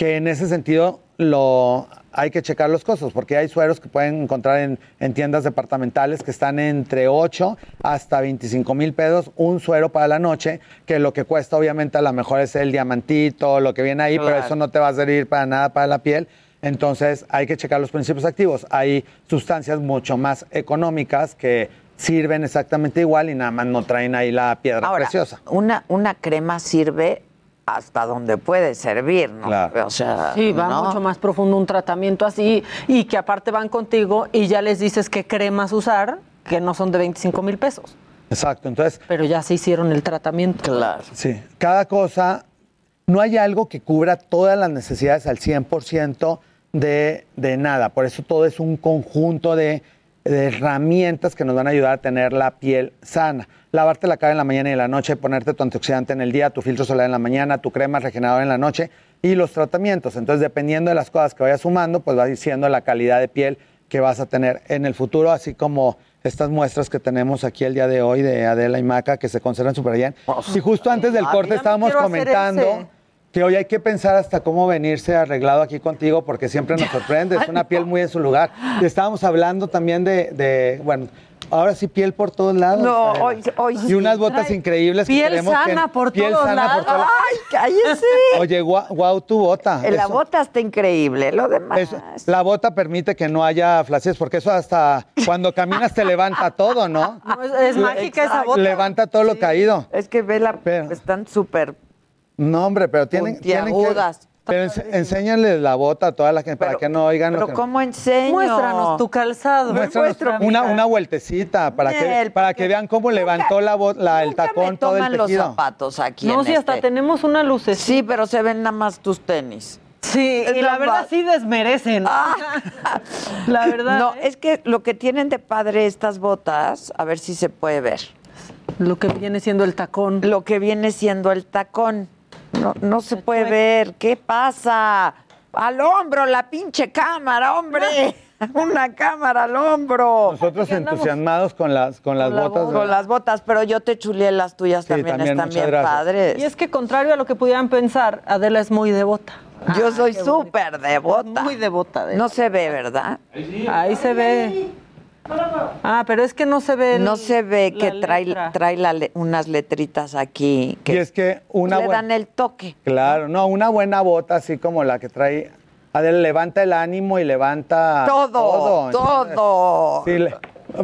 que en ese sentido lo hay que checar los costos, porque hay sueros que pueden encontrar en, en tiendas departamentales que están entre 8 hasta 25 mil pesos, un suero para la noche, que lo que cuesta obviamente a lo mejor es el diamantito, lo que viene ahí, pero eso no te va a servir para nada para la piel. Entonces hay que checar los principios activos. Hay sustancias mucho más económicas que sirven exactamente igual y nada más no traen ahí la piedra Ahora, preciosa. Una, una crema sirve hasta donde puede servir, ¿no? Claro. O sea, Sí, va ¿no? mucho más profundo un tratamiento así y que aparte van contigo y ya les dices qué cremas usar, que no son de 25 mil pesos. Exacto, entonces Pero ya se hicieron el tratamiento. Claro. Sí, cada cosa, no hay algo que cubra todas las necesidades al 100% de, de nada. Por eso todo es un conjunto de, de herramientas que nos van a ayudar a tener la piel sana. Lavarte la cara en la mañana y en la noche, ponerte tu antioxidante en el día, tu filtro solar en la mañana, tu crema regeneradora en la noche y los tratamientos. Entonces, dependiendo de las cosas que vayas sumando, pues va diciendo la calidad de piel que vas a tener en el futuro, así como estas muestras que tenemos aquí el día de hoy de Adela y Maca que se conservan súper bien. Y justo antes del a mí corte estábamos comentando. Que hoy hay que pensar hasta cómo venirse arreglado aquí contigo porque siempre nos sorprende, es una piel muy en su lugar. Y estábamos hablando también de, de, bueno, ahora sí piel por todos lados. No, hoy- hoy Y unas botas Trae increíbles que piel que- sana por piel todos sana lados. por todos ¡Ay, cállese! Oye, guau, guau, tu bota. la Eso- bota está increíble, lo demás. eso- la bota permite que no haya flacidez, porque eso hasta cuando caminas te levanta todo, ¿no? No, es, es mágica esa bota. Levanta todo lo caído. Es que ve la, Pero- están súper No, hombre, pero tienen, tienen que... Pero enséñales la bota a toda la gente para que no oigan lo Pero que... ¿cómo enseño? Muéstranos tu calzado. Muéstranos una, una vueltecita para que, para que vean cómo levantó la, bo- la- el tacón me todo toman el los tejido. zapatos aquí No, en sí, hasta este. tenemos una luces. Sí, pero se ven nada más tus tenis. Sí, Es y la la verdad sí desmerecen. la verdad. No, ¿eh? es que lo que tienen de padre estas botas, a ver si se puede ver. Lo que viene siendo el tacón. Lo que viene siendo el tacón. No, no se puede ver. ¿Qué pasa? Al hombro, la pinche cámara, hombre. Una cámara al hombro. Nosotros entusiasmados con las, con las Con la botas. Con las botas, pero yo te chuleé las tuyas Sí, también, también, están bien gracias. padres. Y es que contrario a lo que pudieran pensar, Adela es muy devota. Yo soy súper devota. Muy devota. de- No se ve, ¿verdad? Ahí se ve. Ah, pero es que no se ve. el- No se ve la que trae, letra. trae la le- unas letritas aquí que Y es que una le dan el toque. Claro, no, una buena bota así como la que trae Adela levanta el ánimo y levanta Todo, todo. Sí, le-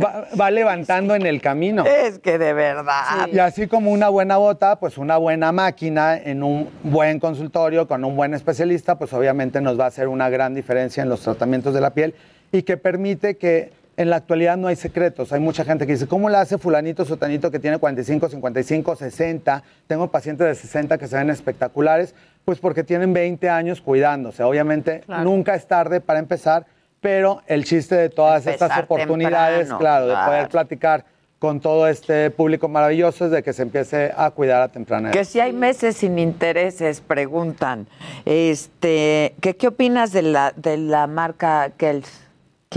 va, va levantando en el camino. Es que de verdad. Y así como una buena bota, pues una buena máquina en un buen consultorio con un buen especialista, pues obviamente nos va a hacer una gran diferencia en los tratamientos de la piel y que permite que en la actualidad no hay secretos. Hay mucha gente que dice, ¿cómo la hace fulanito, sotanito que tiene 45, 55, 60? Tengo pacientes de 60 que se ven espectaculares, pues porque tienen 20 años cuidándose. Obviamente Claro. nunca es tarde para empezar, pero el chiste de todas estas oportunidades, temprano, claro, de claro. poder platicar con todo este público maravilloso es de que se empiece a cuidar a temprana edad. Que si hay meses sin intereses, preguntan. Este, ¿qué, qué opinas de la, de la marca Kells?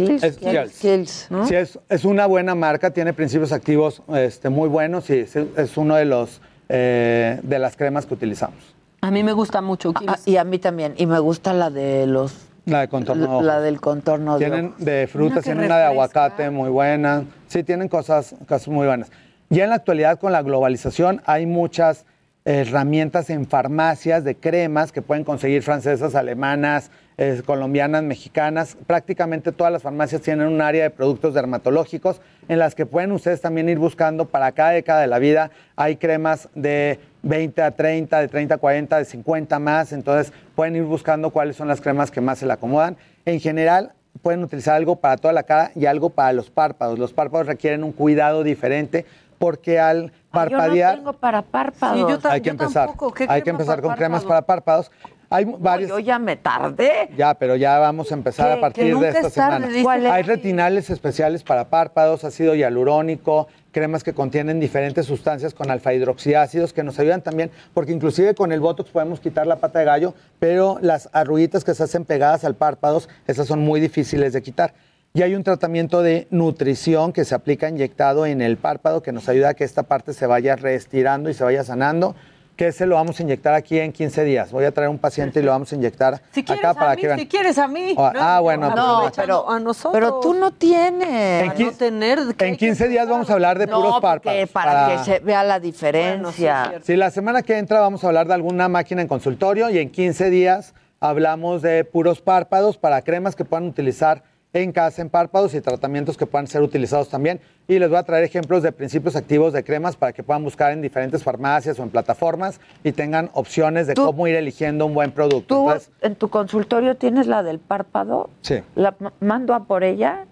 Kills, Es Kills. Kills. Sí, es, es una buena marca, tiene principios activos este, muy buenos y es, es uno de los eh, de las cremas que utilizamos. A mí me gusta mucho. Ah, y a mí también. Y me gusta la de los. La de contorno. La del contorno Tienen de frutas, tienen una de aguacate muy buena. Sí, tienen cosas, cosas muy buenas. Ya en la actualidad, con la globalización, hay muchas herramientas en farmacias de cremas que pueden conseguir francesas, alemanas, eh, colombianas, mexicanas. Prácticamente todas las farmacias tienen un área de productos dermatológicos en las que pueden ustedes también ir buscando para cada década de la vida. Hay cremas de 20 a 30, de 30 a 40, de 50 más. Entonces pueden ir buscando cuáles son las cremas que más se le acomodan. En general, pueden utilizar algo para toda la cara y algo para los párpados. Los párpados requieren un cuidado diferente porque al parpadear Yo no tengo para párpados. hay que empezar. Hay que empezar con cremas para párpados. Hay varios. Yo ya me tardé. Ya, pero ya vamos a empezar a partir de esta semana. dice ¿Cuál es? Hay retinales especiales para párpados, ácido hialurónico, cremas que contienen diferentes sustancias con alfa hidroxiácidos que nos ayudan también, porque inclusive con el botox podemos quitar la pata de gallo, pero las arruguitas que se hacen pegadas al párpados, esas son muy difíciles de quitar. Y hay un tratamiento de nutrición que se aplica inyectado en el párpado que nos ayuda a que esta parte se vaya reestirando y se vaya sanando. Que ese lo vamos a inyectar aquí en 15 días. Voy a traer un paciente y lo vamos a inyectar Si quieres acá a para mí, que vean. si quieres a mí. Ah, ah, bueno, No, pues, pero a nosotros. Pero tú no tienes. En, quin- en 15 días vamos a hablar de No, puros porque párpados. para, que se vea la diferencia. Sí, la semana que entra vamos a hablar de alguna máquina en consultorio y en 15 días hablamos de puros párpados para cremas que puedan utilizar en casa en párpados y tratamientos que puedan ser utilizados también. Y les voy a traer ejemplos de principios activos de cremas para que puedan buscar en diferentes farmacias o en plataformas y tengan opciones de cómo ir eligiendo un buen producto. ¿Tú Entonces, en tu consultorio tienes la del párpado? sí. ¿La ma- mando a por ella?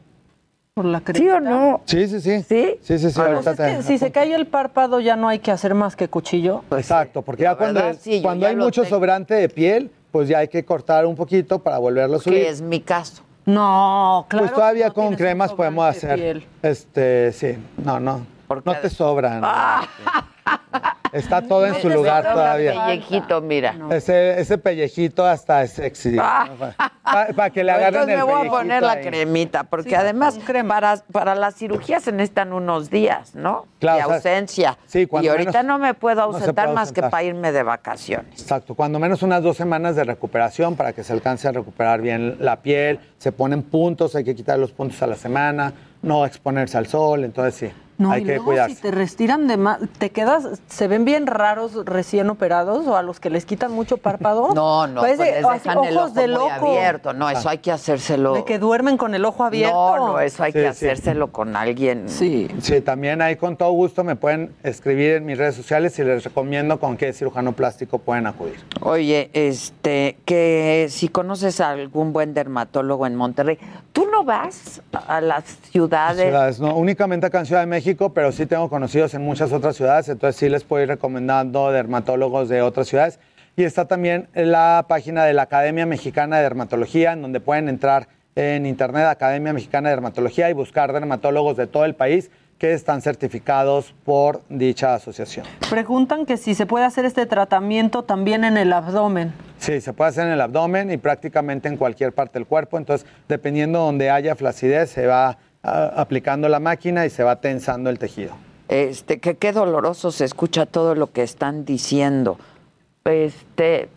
¿Por la ¿Sí o no? Sí, sí, sí. ¿Sí? Sí, sí, sí. Pues ahorita es que te- si se cae el párpado ya no hay que hacer más que cuchillo. Exacto, porque ya cuando, verdad, sí, yo cuando ya hay mucho tengo. sobrante de piel, pues ya hay que cortar un poquito para volverlo a subir. Que es mi caso. No, claro. Pues todavía no con cremas podemos hacer. piel. Este, sí, no, no. No te sobran. Está todo en su lugar todavía. pellejito, mira. Ese, ese pellejito hasta es sexy. Para que le agarren Entonces el me voy a poner la cremita, porque además para, para la cirugía se necesitan unos días, ¿no? Claro, de o sea, ausencia. sí, y cuando ahorita menos no me puedo no ausentar puede más que ausentar. para irme de vacaciones. Exacto, cuando menos unas dos semanas de recuperación para que se alcance a recuperar bien la piel. Se ponen puntos, hay que quitar los puntos a la semana, no exponerse al sol, entonces sí, No, hay y que luego cuidarse. si te restiran de más, te quedas, se ven bien raros recién operados o a los que les quitan mucho párpado. No, no, Parece pues les así, dejan el ojo de muy loco. abierto. No, eso hay que hacérselo. De que duermen con el ojo abierto. No, no, eso hay Sí, que sí. hacérselo con alguien. Sí. Sí, también ahí con todo gusto me pueden escribir en mis redes sociales y les recomiendo con qué cirujano plástico pueden acudir. Oye, este, que si conoces a algún buen dermatólogo en Monterrey, ¿tú no vas a las ciudades? Ciudades, no, únicamente acá en Ciudad de México, pero sí tengo conocidos en muchas otras ciudades, entonces sí les puedo ir recomendando dermatólogos de otras ciudades. Y está también la página de la Academia Mexicana de Dermatología, en donde pueden entrar en internet, Academia Mexicana de Dermatología, y buscar dermatólogos de todo el país que están certificados por dicha asociación. Preguntan que si se puede hacer este tratamiento también en el abdomen. Sí, se puede hacer en el abdomen y prácticamente en cualquier parte del cuerpo. Entonces, dependiendo donde haya flacidez, se va aplicando la máquina y se va tensando el tejido. Este, que qué doloroso se escucha todo lo que están diciendo. Este,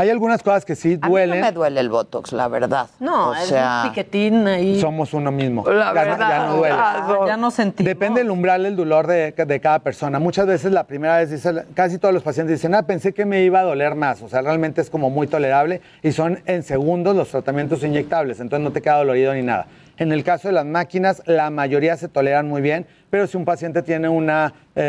Hay algunas cosas que sí a mí duelen. no me duele el botox, la verdad. No, o es sea, un piquetín ahí. Somos uno mismo. La ya, no- verdad, ya no duele. Ah, ya no sentí. Depende del umbral del dolor de, de cada persona. Muchas veces la primera vez, dice, casi todos los pacientes dicen, ah, pensé que me iba a doler más. O sea, realmente es como muy tolerable y son en segundos los tratamientos inyectables, entonces no te queda dolorido ni nada. En el caso de las máquinas, la mayoría se toleran muy bien, pero si un paciente tiene un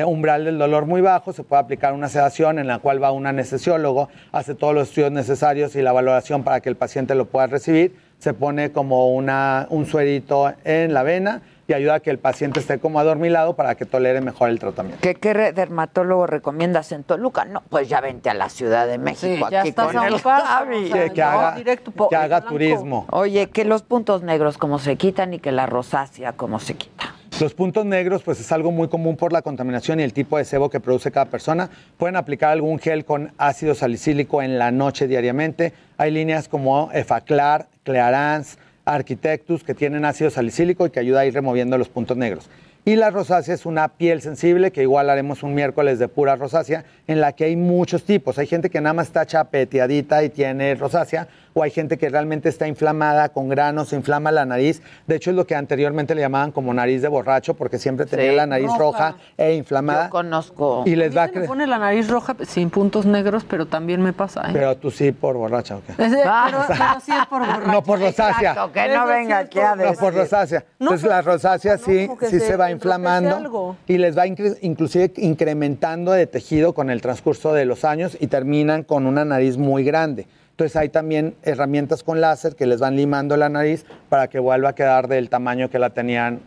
umbral del dolor muy bajo, se puede aplicar una sedación en la cual va un anestesiólogo, hace todos los estudios necesarios y la valoración para que el paciente lo pueda recibir. Se pone como una, un suerito en la vena y ayuda a que el paciente esté como adormilado para que tolere mejor el tratamiento. ¿Qué, dermatólogo recomiendas en Toluca? No, pues ya vente a la Ciudad de México ya aquí estás con el Javi. Que- que haga- directo que haga turismo. Oye, que los puntos negros como se quitan y que la rosácea como se quita. Los puntos negros, pues es algo muy común por la contaminación y el tipo de sebo que produce cada persona. Pueden aplicar algún gel con ácido salicílico en la noche diariamente. Hay líneas como Efaclar, Clearance, Architectus que tienen ácido salicílico y que ayuda a ir removiendo los puntos negros. Y la rosácea es una piel sensible, que igual haremos un miércoles de pura rosácea, en la que hay muchos tipos. Hay gente que nada más está chapeteadita y tiene rosácea, o hay gente que realmente está inflamada con granos, se inflama la nariz. De hecho, es lo que anteriormente le llamaban como nariz de borracho, porque siempre tenía Sí. la nariz Roja. roja e inflamada. Yo conozco. Y les va a Se me pone la nariz roja sin puntos negros, pero también me pasa. ¿eh? Pero tú sí por borracha, ¿o qué? Ese- pero, pero sí es por borracho. No por rosácea. Exacto, que no venga es aquí a por- No, decir. por rosácea. No, Entonces pero- la rosácea sí, se se va inflamando y les va incre- inclusive incrementando de tejido con el transcurso de los años y terminan con una nariz muy grande. Entonces hay también herramientas con láser que les van limando la nariz para que vuelva a quedar del tamaño que la tenían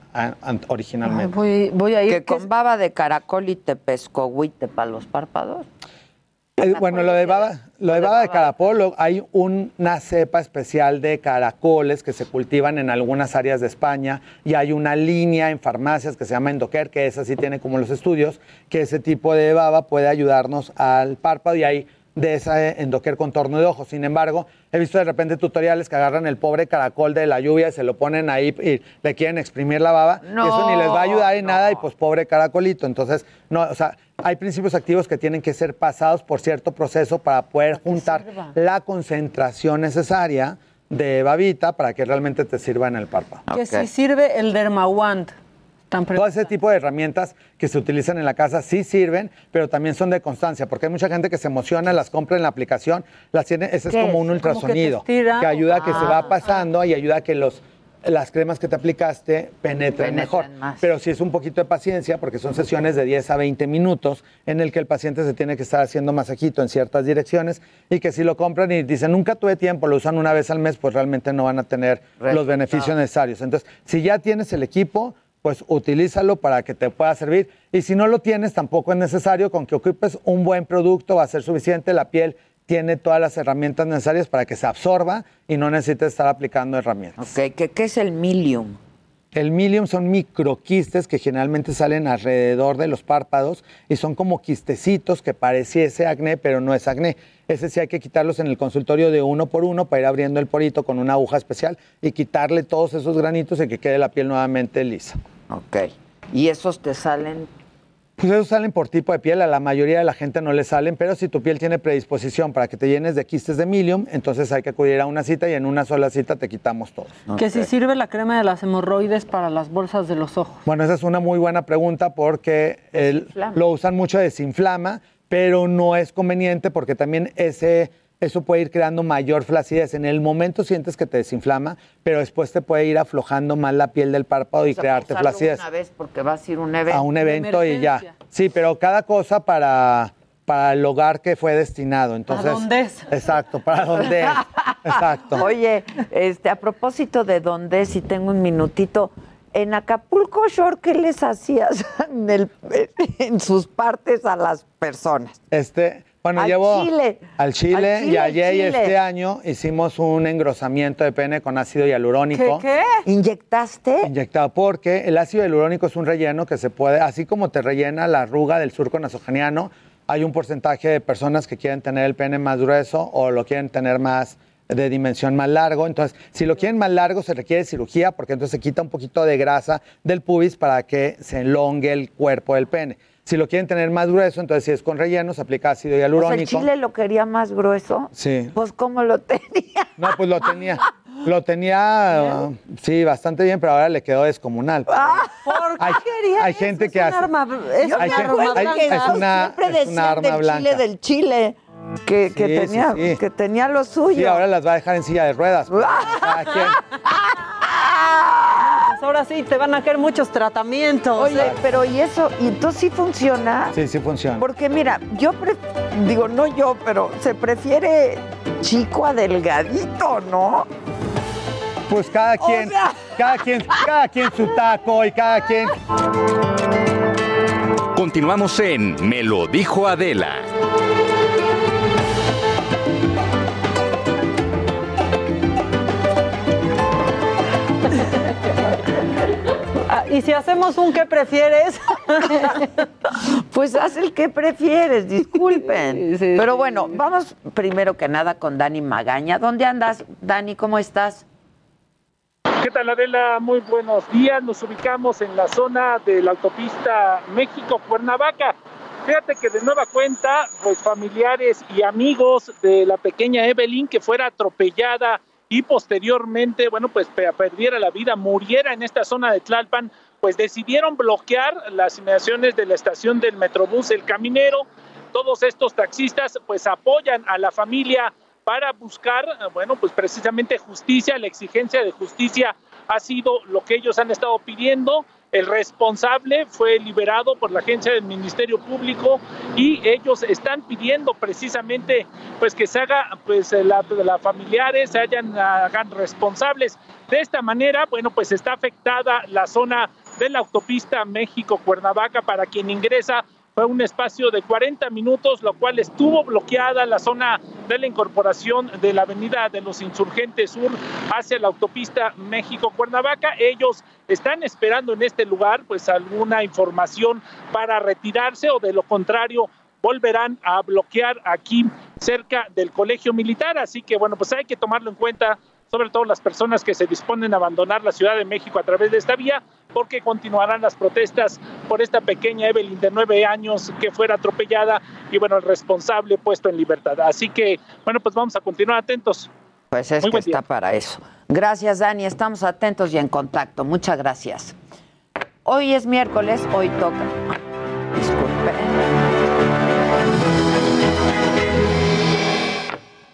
originalmente. voy, voy a ir. Que ¿qué con baba de caracol y te pescohuite para los párpados. Eh, bueno, lo de baba, lo de baba de caracol, hay una cepa especial de caracoles que se cultivan en algunas áreas de España y hay una línea en farmacias que se llama Endoker, que esa sí tiene como los estudios, que ese tipo de baba puede ayudarnos al párpado y hay de esa eh, Endoker contorno de ojos. Sin embargo, he visto de repente tutoriales que agarran el pobre caracol de la lluvia y se lo ponen ahí y le quieren exprimir la baba. y eso ni les va a ayudar en nada y pues pobre caracolito. Entonces, no, o sea, hay principios activos que tienen que ser pasados por cierto proceso para poder juntar sirva. la concentración necesaria de babita para que realmente te sirva en el párpado. Que si sirve el Dermawand. Tan Todo ese tipo de herramientas que se utilizan en la casa sí sirven, pero también son de constancia, porque hay mucha gente que se emociona, las compra en la aplicación, las tiene, ese es ¿Qué como es? un ¿Como que te ultrasonido, estira? que ayuda a que se Ah. va pasando y ayuda a que los las cremas que te aplicaste penetren, Penetren mejor. más. Pero sí es un poquito de paciencia, porque son sesiones de 10 a 20 minutos en el que el paciente se tiene que estar haciendo masajito en ciertas direcciones y que si lo compran y dicen nunca tuve tiempo, lo usan una vez al mes, pues realmente no van a tener los beneficios necesarios. Entonces, si ya tienes el equipo, pues utilízalo para que te pueda servir. Y si no lo tienes, tampoco es necesario. Con que ocupes un buen producto va a ser suficiente. La piel tiene todas las herramientas necesarias para que se absorba y no necesites estar aplicando herramientas. Ok, ¿qué, qué es el milium? El milium son microquistes que generalmente salen alrededor de los párpados y son como quistecitos que pareciese acné, pero no es acné. Ese sí hay que quitarlos en el consultorio de uno por uno para ir abriendo el porito con una aguja especial y quitarle todos esos granitos y que quede la piel nuevamente lisa. Ok. ¿Y esos te salen? Pues esos salen por tipo de piel, a la mayoría de la gente no le salen, pero si tu piel tiene predisposición para que te llenes de quistes de milium, entonces hay que acudir a una cita y en una sola cita te quitamos todos. Que si sirve la crema de las hemorroides para las bolsas de los ojos. Bueno, esa es una muy buena pregunta porque el- lo usan mucho desinflama, pero no es conveniente porque también ese, eso puede ir creando mayor flacidez. En el momento sientes que te desinflama, pero después te puede ir aflojando más la piel del párpado y O sea, crearte flacidez. Una vez porque vas a ir a un evento. A un evento y ya. Sí, pero cada cosa para, para el hogar que fue destinado. Entonces, dónde es? Exacto, para dónde es. Exacto. Oye, este, a propósito de dónde, si tengo un minutito, en Acapulco Shore, ¿qué les hacías en, el- en sus partes a las personas? Este, bueno, Al llevo chile. al Chile, Al chile, y ayer chile. este año hicimos un engrosamiento de pene con ácido hialurónico. ¿Inyectaste? Inyectado porque el ácido hialurónico es un relleno que se puede, así como te rellena la arruga del surco nasogeniano, hay un porcentaje de personas que quieren tener el pene más grueso o lo quieren tener más de dimensión más largo. Entonces, si lo quieren más largo, se requiere cirugía porque entonces se quita un poquito de grasa del pubis para que se elongue el cuerpo del pene. Si lo quieren tener más grueso, entonces si es con relleno, se aplica ácido O sea, hialurónico. el chile lo quería más grueso. Sí. Pues, ¿cómo lo tenía? No, pues lo tenía. Lo tenía, uh, sí, bastante bien, pero ahora le quedó descomunal. ¿Por Hay, hay gente que hace. es Yo hay me gente- acuerdo hay- que es una, siempre es una arma del blanca. chile del chile, que, Sí, tenía, sí. que tenía lo suyo. Sí, ahora las va a dejar en silla de ruedas. quien. Pues ahora sí, te van a caer muchos tratamientos. Oye, pero ¿y eso? ¿Y entonces sí funciona? Sí, sí funciona. Porque mira, yo pre- digo, no yo, pero se prefiere chico a delgadito, ¿no? Pues cada quien, sea- cada quien, cada quien su taco y cada quien. Continuamos en Me lo dijo Adela. Y si hacemos un que prefieres, Pues haz el que prefieres, disculpen. Pero bueno, vamos primero que nada con Dani Magaña. ¿Dónde andas, Dani? ¿Cómo estás? ¿Qué tal Adela? Muy buenos días. Nos ubicamos en la zona de la autopista México-Cuernavaca. Fíjate que de nueva cuenta, pues familiares y amigos de la pequeña Evelyn que fuera atropellada y posteriormente, bueno, pues pe- perdiera la vida, muriera en esta zona de Tlalpan, pues decidieron bloquear las inmediaciones de la estación del Metrobús El Caminero. Todos estos taxistas pues apoyan a la familia para buscar, eh, bueno, pues precisamente justicia, la exigencia de justicia ha sido lo que ellos han estado pidiendo. El responsable fue liberado por la agencia del Ministerio Público y ellos están pidiendo precisamente pues que se haga pues eh, la, la familiares se hayan hagan responsables. De esta manera, bueno, pues está afectada la zona de la autopista México-Cuernavaca para quien ingresa fue un espacio de 40 minutos, lo cual estuvo bloqueada la zona de la incorporación de la avenida de los Insurgentes Sur hacia la autopista México-Cuernavaca. Ellos están esperando en este lugar pues alguna información para retirarse o de lo contrario volverán a bloquear aquí cerca del colegio militar. Así que bueno, pues hay que tomarlo en cuenta sobre todo las personas que se disponen a abandonar la Ciudad de México a través de esta vía, porque continuarán las protestas por esta pequeña Evelyn de nueve años que fuera atropellada y bueno, el responsable puesto en libertad. Así que bueno, pues vamos a continuar atentos. Pues es Muy que está para eso. Gracias, Dani. Estamos atentos y en contacto. Muchas gracias. Hoy es miércoles, hoy toca.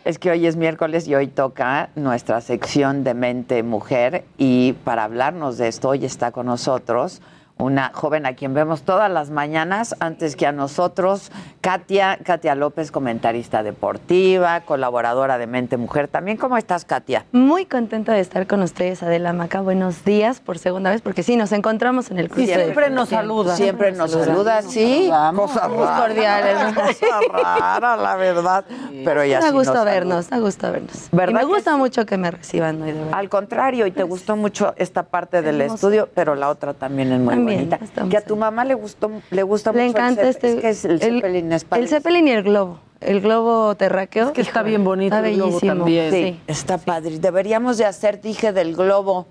Es que hoy es miércoles y hoy toca nuestra sección de Mente Mujer y para hablarnos de esto hoy está con nosotros una joven a quien vemos todas las mañanas, antes que a nosotros, Katia, Katia López, comentarista deportiva, colaboradora de Mente Mujer. También, ¿cómo estás, Katia? Muy contenta de estar con ustedes, Adela Maca. Buenos días por segunda vez, porque sí, nos encontramos en el cruce. de- siempre nos saluda. Siempre nos saluda, sí. Cosa Muy cordiales. Cosa rara, la verdad. Pero ella Da sí gusto nos vernos, da gusto vernos. ¿Verdad Y me gusta mucho que me reciban hoy, de verdad. Al contrario, y te gustó mucho esta parte del Hermoso. estudio, pero la otra también es muy También, bonita. Que a tu mamá le gustó, le gusta Le mucho encanta el, Zepp- este. es que es el, El. Zeppelin y el globo. El globo terráqueo. Es que está bien bonito Está el globo bellísimo. también. Sí, Sí. está padre. Deberíamos de hacer dije del globo.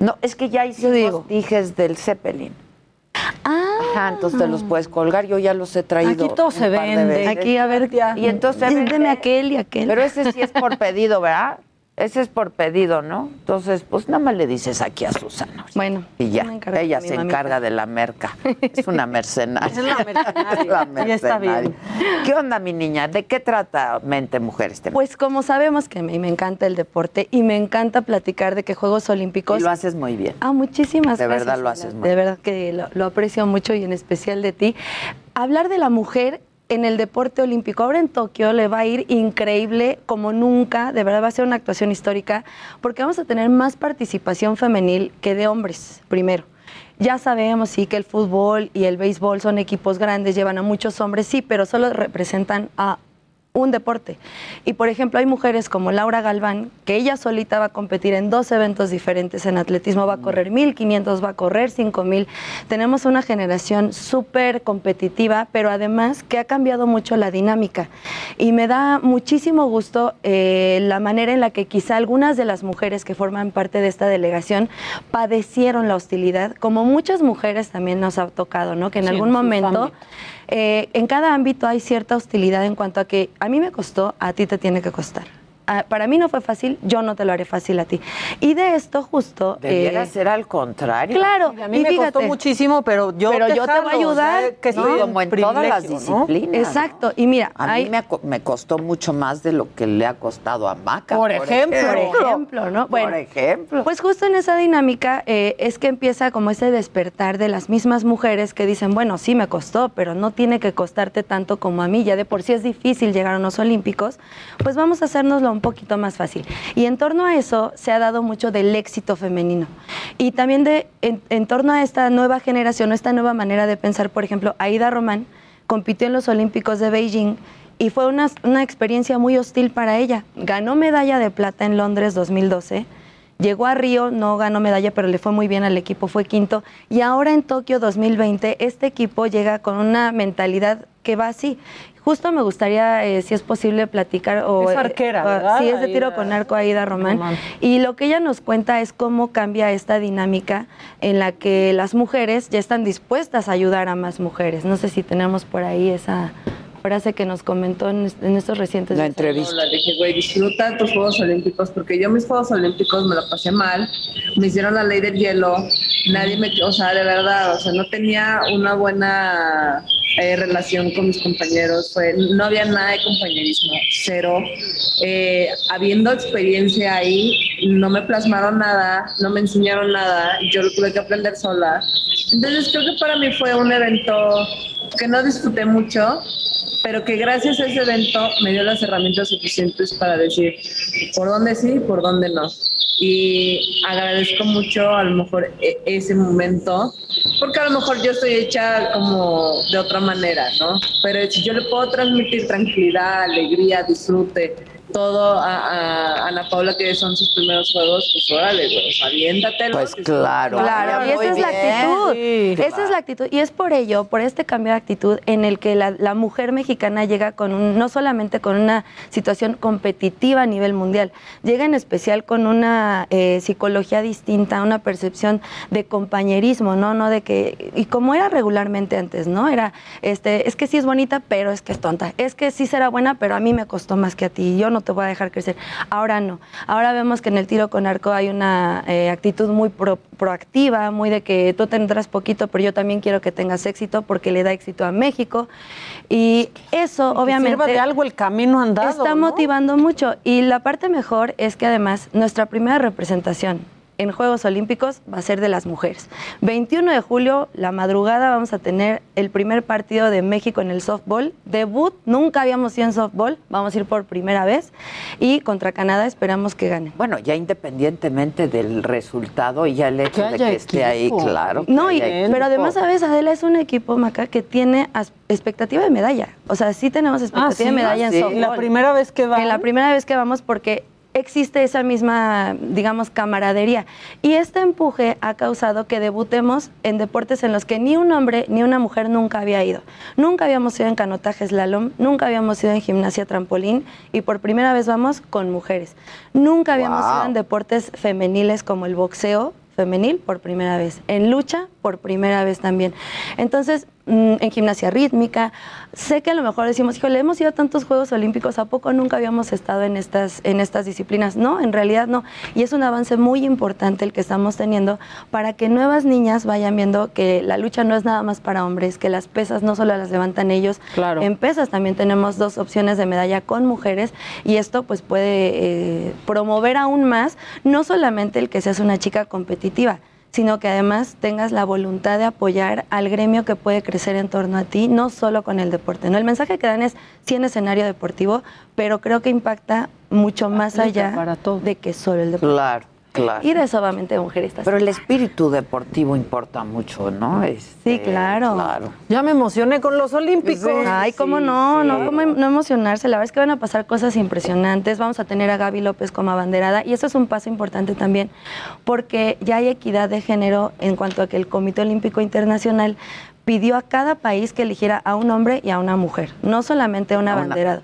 No, es que ya hicimos digo. dijes del Zeppelin. Ah. Ajá, entonces te los puedes colgar. Yo ya los he traído. Aquí todo se vende. Aquí, a ver. Y entonces Deme vende. aquel y aquel. Pero ese sí es por pedido, ¿verdad? Ese es por pedido, ¿no? Entonces, pues nada más le dices aquí a Susana. Bueno. Y ya, ella se encarga de la merca. Es una mercenaria. Es la mercenaria. Es la está bien. ¿Qué onda, mi niña? ¿De qué trata Mente Mujer este Pues como sabemos que me, me encanta el deporte y me encanta platicar de que Juegos Olímpicos... Y lo haces muy bien. Ah, muchísimas De gracias. verdad lo haces muy De verdad que lo, lo aprecio mucho y en especial de ti. Hablar de la mujer en el deporte olímpico. Ahora en Tokio le va a ir increíble como nunca. De verdad va a ser una actuación histórica porque vamos a tener más participación femenil que de hombres, primero. Ya sabemos, sí, que el fútbol y el béisbol son equipos grandes, llevan a muchos hombres, sí, pero solo representan a un deporte. Y por ejemplo, hay mujeres como Laura Galván, que ella solita va a competir en dos eventos diferentes en atletismo, va a correr 1500, va a correr 5000. Tenemos una generación súper competitiva, pero además que ha cambiado mucho la dinámica. Y me da muchísimo gusto eh, la manera en la que quizá algunas de las mujeres que forman parte de esta delegación padecieron la hostilidad, como muchas mujeres también nos ha tocado, ¿no? Que en Sí, algún momento. Eh, en cada ámbito hay cierta hostilidad en cuanto a que a mí me costó, a ti te tiene que costar. Ah, para mí no fue fácil, yo no te lo haré fácil a ti. Y de esto justo... Debiera eh, ser al contrario. Claro, Y a mí y me costó muchísimo, pero yo pero te yo te voy a ayudar, o sea, que ¿no? estoy Como en todas las ¿no? disciplinas. Exacto, y mira, A hay- mí me, me costó mucho más de lo que le ha costado a Maca. Por ejemplo. Por ejemplo, ¿no? Bueno, por ejemplo. Pues justo en esa dinámica eh, es que empieza como ese despertar de las mismas mujeres que dicen, bueno, sí me costó, pero no tiene que costarte tanto como a mí, ya de por sí es difícil llegar a unos olímpicos, pues vamos a hacérnoslo un poquito más fácil. Y en torno a eso se ha dado mucho del éxito femenino. Y también de, en, torno a esta nueva generación, esta nueva manera de pensar, por ejemplo, Aida Román compitió en los Olímpicos de Beijing y fue una, una experiencia muy hostil para ella. Ganó medalla de plata en Londres 2012 Llegó a Río, no ganó medalla, pero le fue muy bien al equipo, fue quinto. Y ahora en Tokio 2020, este equipo llega con una mentalidad que va así. Justo me gustaría, eh, si es posible, platicar. O, Es arquera, eh, ¿verdad? Sí, es de tiro Aida con arco Aida Román. Román. Y lo que ella nos cuenta es cómo cambia esta dinámica en la que las mujeres ya están dispuestas a ayudar a más mujeres. No sé si tenemos por ahí esa frase que nos comentó en, en estos recientes La entrevista. La dije, güey, disfruta tus Juegos Olímpicos, porque yo mis Juegos Olímpicos me lo pasé mal, me hicieron la ley del hielo, nadie me, o sea, de verdad, o sea, no tenía una buena eh, relación con mis compañeros, fue, no había nada de compañerismo, cero. Eh, habiendo experiencia ahí, no me plasmaron nada, no me enseñaron nada, yo lo tuve que aprender sola. Entonces creo que para mí fue un evento que no disfruté mucho, pero que gracias a ese evento me dio las herramientas suficientes para decir por dónde sí y por dónde no. Y agradezco mucho a lo mejor e- ese momento, porque a lo mejor yo estoy hecha como de otra manera, ¿no? Pero si yo le puedo transmitir tranquilidad, alegría, disfrute, todo a, a Ana Paula, que son sus primeros juegos, pues órale, güey, aviéntatelo. Pues claro. Claro, y esa es la actitud. Sí, esa es la actitud. Y es por ello, por este cambio de actitud, en el que la, la mujer mexicana llega con un, no solamente con una situación competitiva a nivel mundial, llega en especial con una eh, psicología distinta, una percepción de compañerismo, ¿no? No de que, y como era regularmente antes, ¿no? Era, este, es que sí es bonita, pero es que es tonta. Es que sí será buena, pero a mí me costó más que a ti. Yo no te voy a dejar crecer. Ahora no. Ahora vemos que en el tiro con arco hay una eh, actitud muy pro- proactiva, muy de que tú tendrás poquito, pero yo también quiero que tengas éxito porque le da éxito a México. Y eso, Y obviamente. sirva de algo el camino andado. Está ¿no? motivando mucho. Y la parte mejor es que además nuestra primera representación en Juegos Olímpicos va a ser de las mujeres. 21 de julio, la madrugada, vamos a tener el primer partido de México en el softball. Debut, nunca habíamos ido en softball, vamos a ir por primera vez. Y contra Canadá esperamos que gane. Bueno, ya independientemente del resultado y ya el hecho Que de que esté ahí, claro. que No, y- pero además. ¿sabes? Adela es un equipo, Maca, que tiene expectativa de medalla. O sea, sí tenemos expectativa Ah, ¿sí? de medalla Ah, en sí. softball. La primera vez que van. En la primera vez que vamos porque existe esa misma, digamos, camaradería. Y este empuje ha causado que debutemos en deportes en los que ni un hombre ni una mujer nunca había ido. Nunca habíamos ido en canotaje slalom, nunca habíamos ido en gimnasia trampolín y por primera vez vamos con mujeres. Nunca habíamos Wow. ido en deportes femeniles como el boxeo femenil por primera vez, en lucha por primera vez también. Entonces, mm, en gimnasia rítmica, sé que a lo mejor decimos, híjole, hemos ido a tantos Juegos Olímpicos, ¿a poco nunca habíamos estado en estas, en estas disciplinas? No, en realidad no. Y es un avance muy importante el que estamos teniendo para que nuevas niñas vayan viendo que la lucha no es nada más para hombres, que las pesas no solo las levantan ellos. Claro. En pesas también tenemos dos opciones de medalla con mujeres y esto pues puede eh, promover aún más, no solamente el que seas una chica competitiva, sino que además tengas la voluntad de apoyar al gremio que puede crecer en torno a ti, no solo con el deporte. ¿no? El mensaje que dan es sí en escenario deportivo, pero creo que impacta mucho más Aplica allá para todo. de que solo el deporte. Claro, claro. Y de eso obviamente mujeres. Pero el espíritu deportivo importa mucho, ¿no? Este, Sí, claro. Claro. Ya me emocioné con los Olímpicos. Ay, cómo no, no, cómo no emocionarse. La verdad es que van a pasar cosas impresionantes. Vamos a tener a Gaby López como abanderada y eso es un paso importante también porque ya hay equidad de género en cuanto a que el Comité Olímpico Internacional pidió a cada país que eligiera a un hombre y a una mujer, no solamente a un abanderado.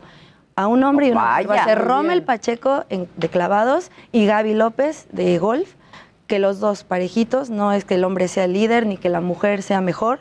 A un hombre y una mujer. Va a Vaya, ser Rommel. Pacheco en- de clavados y Gaby López de golf, que los dos parejitos, no es que el hombre sea el líder ni que la mujer sea mejor,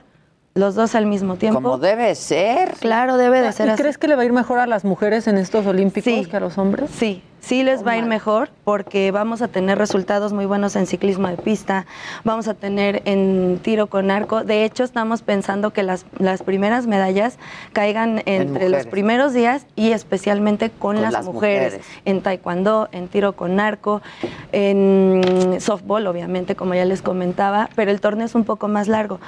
los dos al mismo tiempo. Como debe ser. Claro, debe de ser ¿Y así. crees que le va a ir mejor a las mujeres en estos Olímpicos que a los hombres? Sí, sí les va a ir mejor porque vamos a tener resultados muy buenos en ciclismo de pista, vamos a tener en tiro con arco. De hecho, estamos pensando que las, las primeras medallas caigan entre los primeros días y especialmente con, Con las, las mujeres. mujeres. En taekwondo, en tiro con arco, en softball, obviamente, como ya les comentaba, pero el torneo es un poco más largo.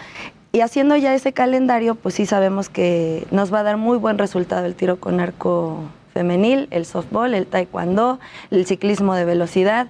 Y haciendo ya ese calendario, pues sí sabemos que nos va a dar muy buen resultado el tiro con arco femenil, el softball, el taekwondo, el ciclismo de velocidad.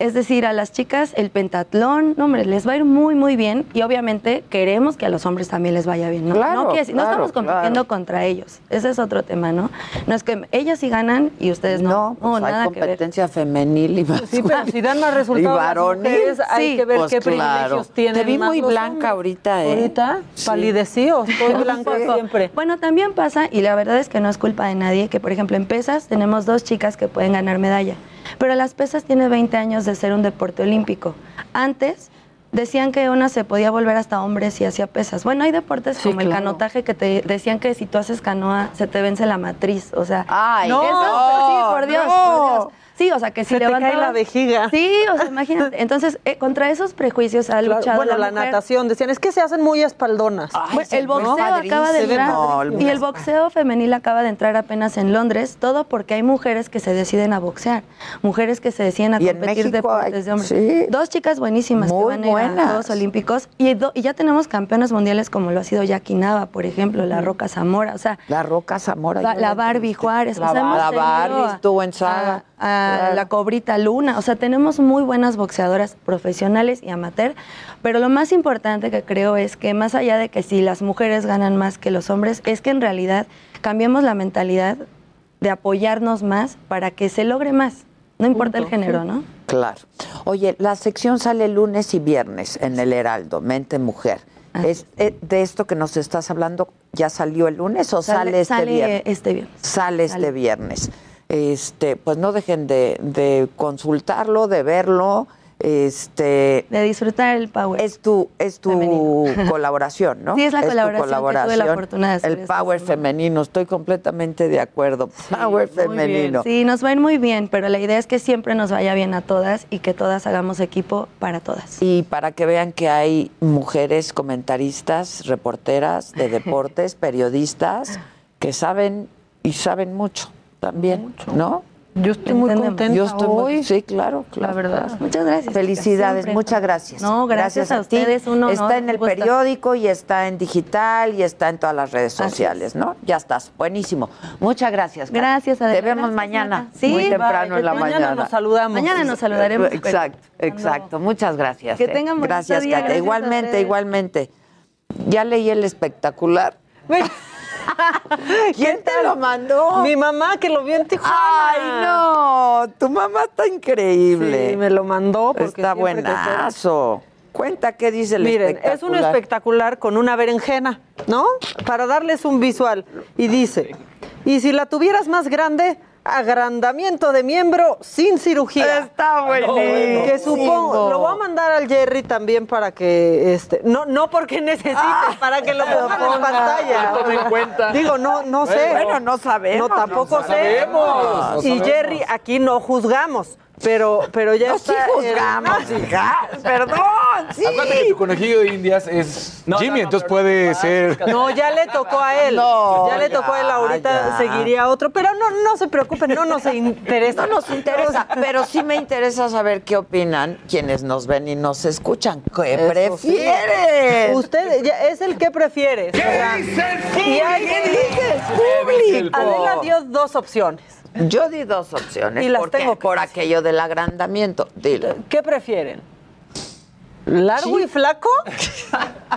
Es decir, a las chicas el pentatlón, no, hombre, les va a ir muy, muy bien. Y obviamente queremos que a los hombres también les vaya bien. No, Claro, no, no estamos compitiendo claro. contra ellos. Ese es otro tema, ¿no? No es que ellas sí ganan y ustedes no. No, Pues hay nada que ver. competencia femenil y Sí, pero si dan más resultados y mujeres, hay que ver pues qué claro. privilegios tienen Te vi muy blanca hombres. ahorita, ¿eh? ¿Ahorita? Sí. ¿Palidecí o estoy blanca siempre? Bueno, también pasa, y la verdad es que no es culpa de nadie, que por ejemplo en pesas tenemos dos chicas que pueden ganar medalla, pero las pesas tiene 20 años de ser un deporte olímpico. Antes decían que una se podía volver hasta hombres si hacía pesas. Bueno, hay deportes Sí, como el canotaje que te decían que si tú haces canoa se te vence la matriz, o sea, Ay, no, no, sí, por Dios, no. por Dios. Sí, o sea, que si Se te cae la vejiga. Sí, o sea, imagínate. Entonces, eh, contra esos prejuicios ha Claro, luchado bueno, la, mujer. natación, decían, es que se hacen muy espaldonas. Bueno, el boxeo ¿no? acaba de entrar y el boxeo femenil acaba de entrar apenas en Londres, todo porque hay mujeres que se deciden a boxear, mujeres que se deciden a competir hay- deportes de hombres. sí. Dos chicas buenísimas Muy que van a ir a. Juegos Olímpicos y, do- y ya tenemos campeonas mundiales como lo ha sido Jackie Nava, por ejemplo, la Roca Zamora, o sea, La Roca Zamora. la, Barbie Juárez, La, o sea, la Barbie estuvo en saga. a, a Claro. la Cobrita Luna. O sea, tenemos muy buenas boxeadoras profesionales y amateur, pero lo más importante que creo es que más allá de que si las mujeres ganan más que los hombres, es que en realidad cambiemos la mentalidad de apoyarnos más para que se logre más. No importa el género, ¿no? Claro. Oye, la sección sale lunes y viernes en el Heraldo, Mente Mujer. Es, eh, de esto que nos estás hablando, ¿ya salió el lunes o sale, este sale viernes? este viernes. Sale este Sale. viernes. Este, pues no dejen de, de consultarlo, de verlo. Este, De disfrutar el power. es tu, es tu colaboración, ¿no? Sí, es la tu colaboración que tuve la colaboración. fortuna de hacer El power femenino, estoy completamente de acuerdo. power femenino. Sí, nos va a ir muy bien, pero la idea es que siempre nos vaya bien a todas y que todas hagamos equipo para todas. Y para que vean que hay mujeres comentaristas, reporteras de deportes, periodistas, que saben y saben mucho también, ¿no? Yo estoy muy contenta Yo estoy muy- sí, claro, claro. La verdad. Muchas gracias. Felicidades, Siempre. muchas gracias. No, gracias, a, ti. ustedes. Está en el periódico y está en digital y está en todas las redes sociales, ¿no? Ya estás, buenísimo. Muchas gracias. Katy. Gracias, Te Adela. vemos Gracias, mañana. Sí, muy temprano bye. en la Mañana mañana. nos saludamos. Mañana nos saludaremos. Exacto, exacto. Muchas gracias. Que eh. tengan Gracias, a Igualmente, igualmente. Ya leí el espectacular. ¿Quién te lo mandó? Mi mamá que lo vio en Tijuana. Ay, no, tu mamá está increíble. Sí, me lo mandó porque Está buenazo. Cuenta qué dice el Miren, espectacular. es un espectacular con una berenjena, ¿no? Para darles un visual. Y dice, y si la tuvieras más grande, agrandamiento de miembro sin cirugía. Está buenísimo. Que supongo, lo voy a mandar al Jerry también para que, este, no, no porque necesites, para que lo pongan en pantalla. En cuenta. Digo, no, no sé. Bueno, no sabemos. No, tampoco no sé. sabemos, no y sabemos. Jerry, aquí no juzgamos, pero, pero ya No, sí está. el- juzgamos, hija. Perdón, sí. Acuérdate que tu conejillo de indias es Jimmy, entonces puede ser. No, ya le tocó a él. No, ya le tocó a él, ya, ahorita ya. seguiría otro. Pero no, no se preocupen, no nos interesa. No nos interesa, pero sí me interesa saber qué opinan quienes nos ven y nos escuchan. ¿Qué Eso prefieren? sí. Usted ya es el que prefiere. ¿Qué dice el público? Y hay- ¿Qué dice el público? Adela dio dos opciones. Yo di dos opciones. Y las porque- tengo por aquello del agrandamiento. Dilo. ¿Qué prefieren? ¿Largo y flaco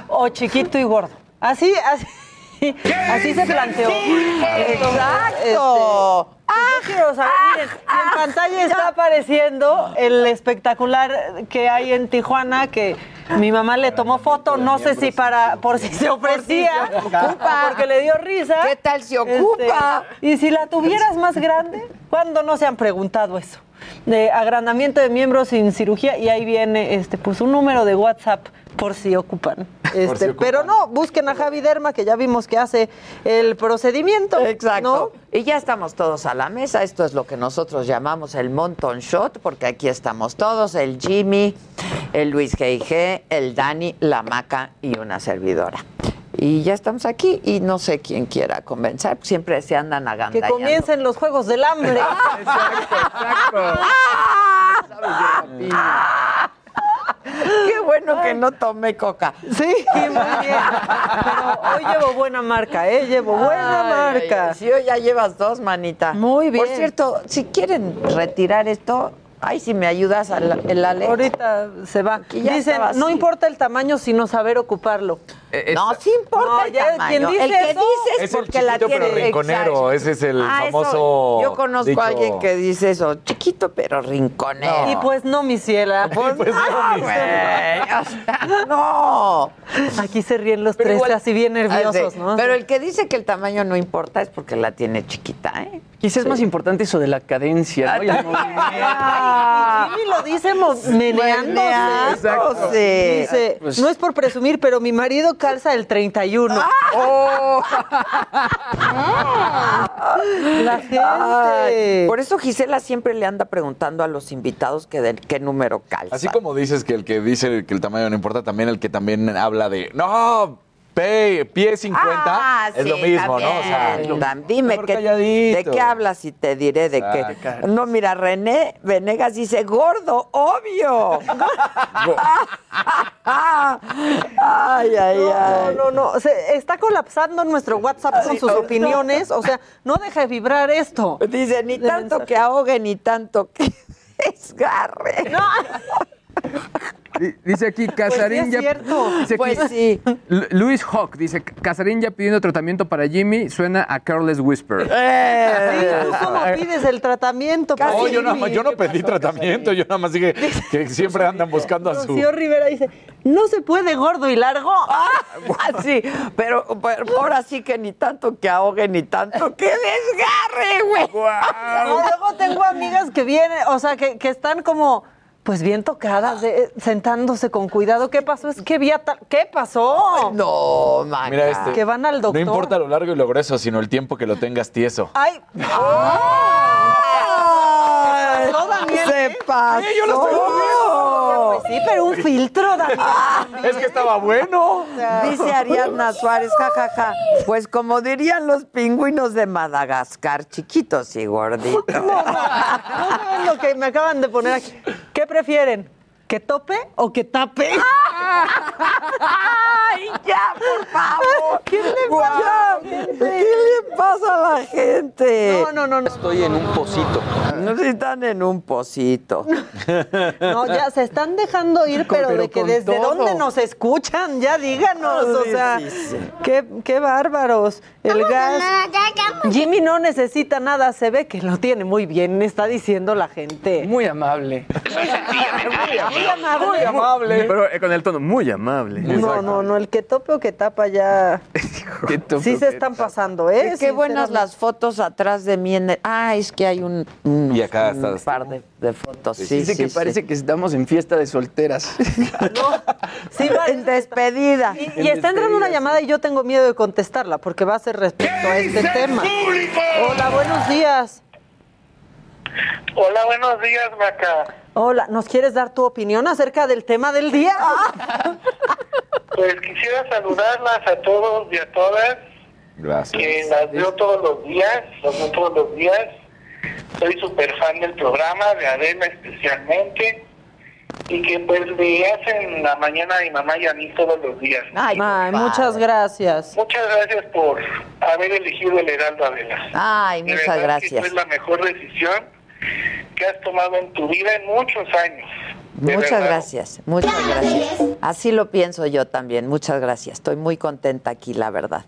o chiquito y gordo? Así, así, así se planteó. Exacto. Este, pues yo quiero saber, miren, y en pantalla está apareciendo el espectacular que hay en Tijuana que mi mamá le tomó foto, no sé si para por si se ofrecía, ocupa. porque le dio risa. ¿Qué tal se ocupa? Este, y si la tuvieras más grande, ¿cuándo no se han preguntado eso? De agrandamiento de miembros sin cirugía y ahí viene este pues un número de WhatsApp por si ocupan. Este, ocupan. Pero no, busquen a Javi Derma que ya vimos que hace el procedimiento. Exacto. ¿no? Y ya estamos todos a la mesa. Esto es lo que nosotros llamamos el Monton Shot, porque aquí estamos todos: el Jimmy, el Luis G.I.G., el Dani, la Maca y una servidora. Y ya estamos aquí y no sé quién quiera convencer, siempre se andan Que agandallando. comiencen los juegos del hambre. Qué bueno que no tomé coca. Sí, muy bien. Pero hoy llevo buena marca, ¿eh? Llevo buena Ay, marca. ay, ay. Sí, hoy ya llevas dos, manita. Muy bien. Por cierto, si quieren retirar esto, Ay, si me ayudas, al- el Alex. Ahorita se va. ya Dicen, no importa el tamaño, sino saber ocuparlo. No, sí importa No, el ya, tamaño. quien dice el que eso- dice es, Es el porque la chiquito tiene pero rinconero, exacto. ese es el Ah, eso, famoso Yo conozco dicho. a alguien que dice eso, chiquito pero rinconero. Y pues no, mi ciela. Pues no, güey, o sea, no. Aquí se ríen los Pero tres igual- así bien nerviosos, Ah, sí. ¿no? Pero el que dice que el tamaño no importa es porque la tiene chiquita, ¿eh? Quizás es más importante eso de la cadencia, ¿no? Y el movimiento. Ah, Jimmy lo dice meneándose. Meneándose. Dice, Pues- no es por presumir, pero mi marido calza el 31. ¡Oh! La gente. Ay, por eso Gisela siempre le anda preguntando a los invitados que de qué número calza. Así como dices que el que dice que el tamaño no importa, también el que también habla de, no, pe- pie 50, Ah, es sí, lo mismo, ¿no? O sea, dime que, de qué hablas y te diré de qué. No, mira, René Venegas dice, gordo, obvio. ay, ay, No, ay. no, no. Se- está colapsando nuestro WhatsApp con sus opiniones. O sea, no deja de vibrar esto. Dice, ni tanto que ahogue, ni tanto que desgarre. No. Di- Dice aquí, Casarín sí es ya. aquí, Pues sí. Lu- Luis Hawk dice: Casarín ya pidiendo tratamiento para Jimmy, suena a Careless Whisper. Sí, Eh. ¿tú cómo pides el tratamiento? para No, yo, no pedí tratamiento, yo nada más dije que siempre andan buscando a su... Rocío Rivera dice, no se puede gordo y largo. Ah, sí, pero, pero ahora sí que ni tanto que ahogue, ni tanto que desgarre, güey. No, luego tengo amigas que vienen, o sea, que, que están como, pues bien tocadas, de- sentándose con cuidado. ¿Qué pasó? Es que vi a tal... ¿Qué pasó? No, Maca. Mira este. Que van al doctor. No importa lo largo y lo grueso, sino el tiempo que lo tengas tieso. Ay. Ay, No, Daniel, Se ¿eh? pasó. yo lo estoy Pues sí, pero un filtro, Daniel. Es que estaba bueno. Dice Ariadna Suárez, jajaja. Pues como dirían los pingüinos de Madagascar, chiquitos y gorditos. No, no, no saben lo que me acaban de poner aquí. ¿Qué prefieren? ¿Que tope o que tape? ¡Ay, ya, por favor! ¿Qué le pasa? ¿Qué le pasa a la gente? No, no, no, no. Estoy en un pocito. No si están en un pocito. No, ya se están dejando ir, pero, pero de que desde todo. dónde nos escuchan, ya díganos, o Sí, sea, sí, sí. Qué, qué bárbaros. El gas. Jimmy no necesita nada, se ve que lo tiene muy bien, está diciendo la gente. Muy amable. Muy amable. Muy amable. Pero eh, con el tono, muy amable. No, no, no, el que tope o que tapa ya. Qué tope, Sí se están pasando, ¿eh? Qué buenas las fotos atrás de mí. En el- Ah, es que hay un, un- Y acá un estás. par de, de fotos. Sí, Dice sí, que sí. parece que estamos en fiesta de solteras. Sí, va- En despedida. y, y está entrando una llamada y yo tengo miedo de contestarla porque va a ser respecto a este tema. Hola, buenos días. Hola, buenos días, Maca. Hola, ¿nos quieres dar tu opinión acerca del tema del día? Pues quisiera saludarlas a todos y a todas, Gracias. que las veo todos los días, las veo todos los días. Soy súper fan del programa, de Adela especialmente, y que pues le hacen la mañana a mi mamá y a mí todos los días. Ay, Ay, muchas gracias. Muchas gracias por haber elegido el Heraldo Adela. Ay, De muchas verdad gracias. fue la mejor decisión que has tomado en tu vida en muchos años. Muchas verdad. gracias, muchas gracias. Así lo pienso yo también. Muchas gracias. Estoy muy contenta aquí, la verdad.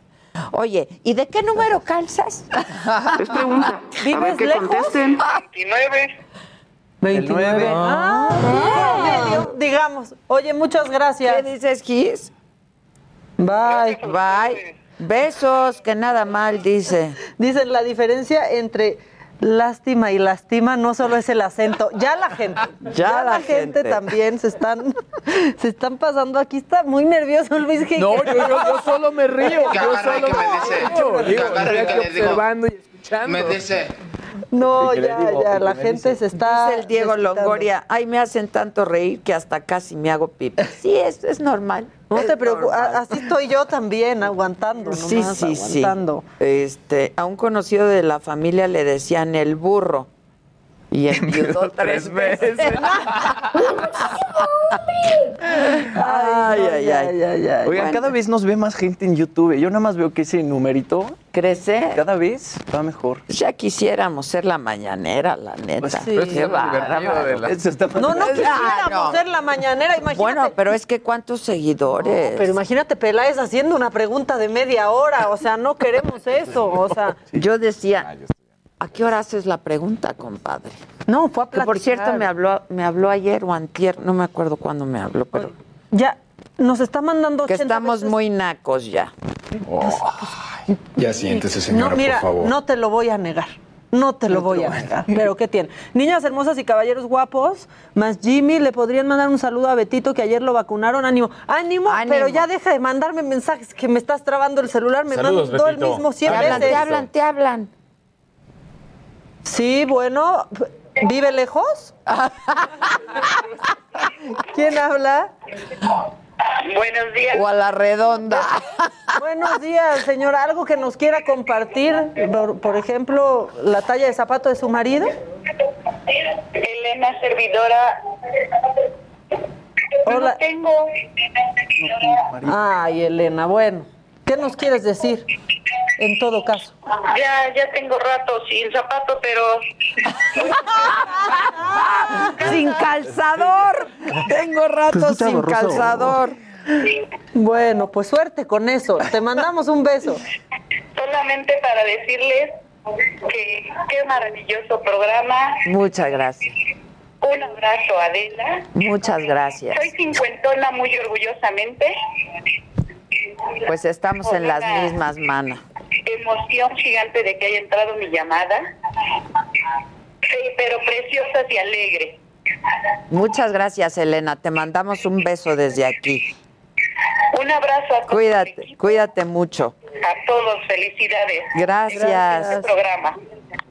Oye, ¿y de qué número calzas? Es pregunta. A ¿Vives ver que lejos? contesten. 29. 29. Ah, medio, digamos. Oye, muchas gracias. ¿Qué dices, Gis? Bye. Bye. Besos, que nada mal, dice. Dicen la diferencia entre lástima y lastima no solo es el acento, ya la gente, Ya la gente. gente. también se están se están pasando. Aquí está muy nervioso Luis Jiménez. No, yo, yo, yo solo me río. Yo solo que me dice. Digo, digo. observando y escuchando. Me dice, No, ¿Qué le ya, digo? ya, ¿Qué la gente dice? se está Dice el Diego. Longoria, ay, me hacen tanto reír que hasta casi me hago pipi. Sí, es, es normal. No es te preocupes, así estoy yo también, aguantando, Sí, nomás, sí, sí. aguantando. Este, a un conocido de la familia le decían el burro. Y enviudó tres veces. ay, ay, ay. ay, ay. Oigan, cada vez nos ve más gente en YouTube. Yo nada más veo que ese numerito Crecer. Cada vez va mejor. Ya quisiéramos ser la mañanera, la neta. Pues sí. Qué No, no Ah, quisiéramos no. ser la mañanera, imagínate. Bueno, pero es que cuántos seguidores. Pero imagínate Peláez haciendo una pregunta de media hora, o sea, no queremos eso, o sea. Yo decía, ¿a qué hora haces la pregunta, compadre? No, fue a Que por platicar. cierto me habló, me habló ayer o antier, no me acuerdo cuándo me habló, pero Ya, nos está mandando que 80 estamos veces. muy nacos ya. Ya siéntese, señora, No, mira, por favor. no te lo voy a negar. No te lo voy a negar. Pero ¿qué tiene? Niñas hermosas y caballeros guapos, más Jimmy, le podrían mandar un saludo a Betito que ayer lo vacunaron. Ánimo, ánimo, pero ya deja de mandarme mensajes que me estás trabando el celular. Me Saludos, mandó el mismo 100 Te hablan, veces. te hablan, te hablan. Sí, bueno, ¿vive lejos? ¿Quién habla? Buenos días. O a la redonda. Buenos días, señora. ¿Algo que nos quiera compartir? Por, por ejemplo, la talla de zapato de su marido. Elena, servidora. Hola. No tengo. Ay, Elena, bueno. ¿Qué nos quieres decir? En todo caso. Ya, ya tengo rato sin zapato, pero. Sin calzador. Tengo rato escucha sin borroso. calzador. Bueno, pues suerte con eso. Te mandamos un beso. Solamente para decirles que qué maravilloso programa. Muchas gracias. Un abrazo, Adela. Muchas gracias. Soy cincuentona muy orgullosamente. Pues estamos en las mismas manos. Emoción gigante de que haya entrado mi llamada. Sí, pero preciosas y alegres. Muchas gracias, Elena. Te mandamos un beso desde aquí. Un abrazo a todos. Cuídate, cuídate mucho. A todos, felicidades. Gracias. Este programa.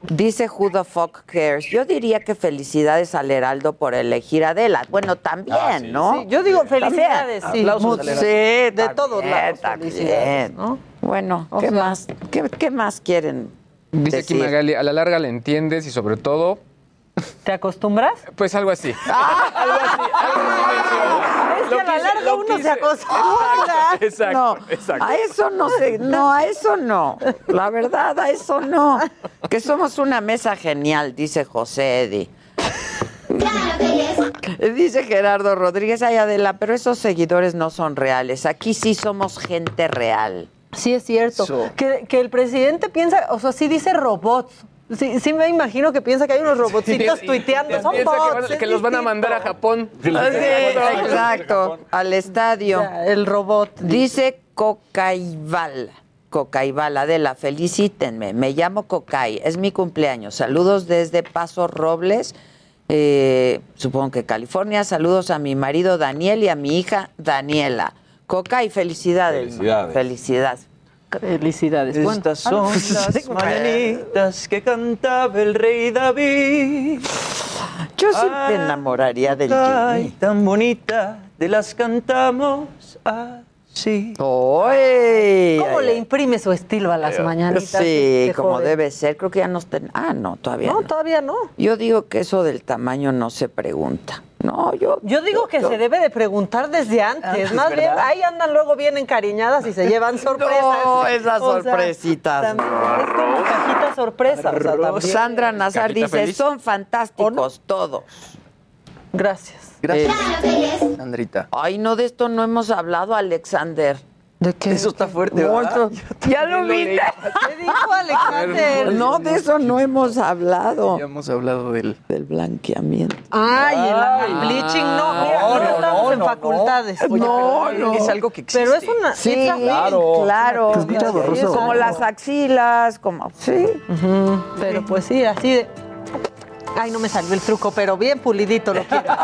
Dice Who the Fuck Cares. Yo diría que felicidades al Heraldo por elegir a Adela. Bueno, también, Ah, sí. ¿no? Sí, yo digo felicidades, sí. Aplausos sí, de también, todos lados, también. felicidades, ¿no? Bueno, O ¿qué sea- más? ¿Qué, qué más quieren Dice aquí decir? Magali, a la larga le entiendes y sobre todo... ¿Te acostumbras? Pues algo así. algo así, Es que a la larga uno se acostumbra. Exacto, no, exacto. a eso no sé, no, a eso no. La verdad, a eso no. Que somos una mesa genial, dice José Eddy. Dice Gerardo Rodríguez, ay Adela, pero esos seguidores no son reales. Aquí sí somos gente real. Sí, es cierto. Que, que el presidente piensa, o sea, sí dice robots. Sí, sí me imagino que piensa que hay unos robotcitos tuiteando. Son piensa que bots, van- que los van a mandar a Japón. Sí, exacto, al estadio. el robot. Dice Cocaival. Cocaival, Adela, felicítenme. Me llamo Cocay, es mi cumpleaños. Saludos desde Paso Robles, eh, supongo que California. Saludos a mi marido Daniel y a mi hija Daniela. Cocay, felicidades. Felicidades. Felicidades. Felicidades. Bueno, Estas ah, no, son las mañanitas que cantaba el rey David. Yo sí me enamoraría del Jimmy. tan bonita, de las cantamos así. ¡Oy! ¿Cómo le imprime su estilo a las mañanitas? Sí, este como joven? debe ser. Creo que ya no está. Ah, no, todavía No, no. todavía no. Yo digo que eso del tamaño no se pregunta. No, yo. Yo digo que yo- se debe de preguntar desde antes. Más bien, ahí andan luego bien encariñadas y se llevan sorpresas. No, esas O sea, sorpresitas. también es como cajita sorpresa. o sea, también. Sandra Nazar Cajita dice, feliz. son fantásticos todos. Gracias. Gracias, Eh, Sandrita. ay, no, de esto no hemos hablado, Alexander. ¿De qué? Eso está fuerte, No, ¿verdad? ya lo viste. ¿Qué dijo Alexander? No, de eso no hemos hablado. Ya hemos hablado del... Del blanqueamiento. Ay, el bleaching no. Mira, No, no, no, estamos no, en no, facultades. no. Oye, No. Es algo que existe. Pero es una. Sí, claro, claro. Como las axilas, como... Sí. Pero pues sí, así de. Ay, no me salió el truco, pero bien pulidito lo quiero.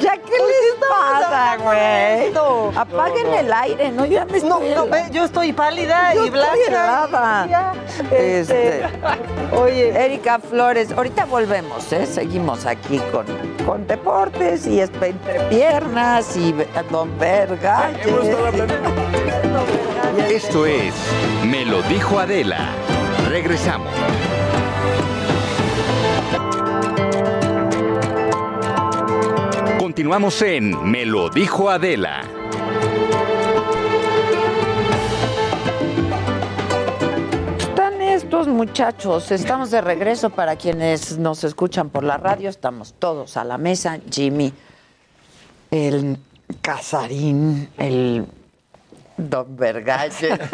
¿Ya qué les pasa, güey? Apaguen el aire, ¿no? Yo ya me No, estoy no, ve, yo estoy pálida Yo y blanca. ya, Este, Oye, Erika Flores, ahorita volvemos, ¿eh? Seguimos aquí con, con deportes y espe- entre piernas y Don Verga. Esto es Me lo dijo Adela. Regresamos. Continuamos en Me lo dijo Adela. Saludos muchachos, estamos de regreso para quienes nos escuchan por la radio, estamos todos a la mesa, Jimmy, el Casarín, el Don Vergalle,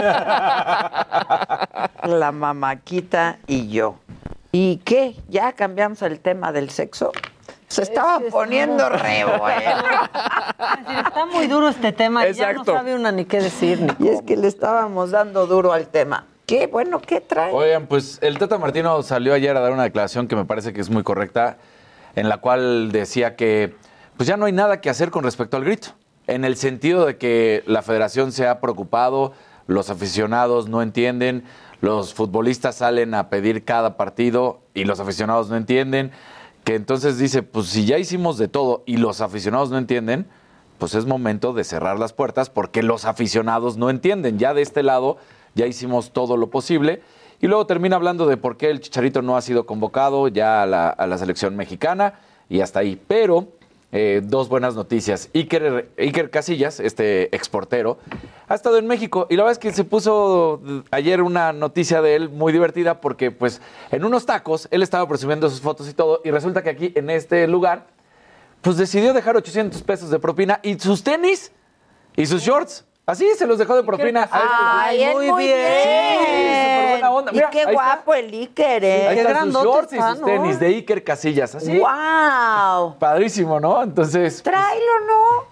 la mamaquita y yo. ¿Y qué? ¿Ya cambiamos el tema del sexo? Se estaba poniendo re bueno. Está muy duro este tema y ya no Exacto. sabe una ni qué decir. Ni Y es que le estábamos dando duro al tema. Qué bueno, ¿qué trae? Oigan, pues el Tata Martino salió ayer a dar una declaración que me parece que es muy correcta, en la cual decía que pues ya no hay nada que hacer con respecto al grito, en el sentido de que la federación se ha preocupado, los aficionados no entienden, los futbolistas salen a pedir cada partido y los aficionados no entienden, que entonces dice, pues si ya hicimos de todo y los aficionados no entienden, pues es momento de cerrar las puertas porque los aficionados no entienden. Ya de este lado ya hicimos todo lo posible. Y luego termina hablando de por qué el Chicharito no ha sido convocado ya a la, a la selección mexicana y hasta ahí. Pero eh, dos buenas noticias. Iker, Iker Casillas, este exportero, ha estado en México y la verdad es que se puso ayer una noticia de él muy divertida porque pues en unos tacos él estaba presumiendo sus fotos y todo y resulta que aquí en este lugar pues decidió dejar 800 pesos de propina y sus tenis y sus shorts. Así se los dejó de propina. Ay, Muy muy bien. bien. Sí, súper buena onda. Y Mira, qué ahí está. guapo el Iker, ¿eh? Ahí Qué están sus shorts y está, sus ¿no? tenis de Iker Casillas. Así. ¡Wow! Padrísimo, ¿no? Entonces. Tráelo, ¿no?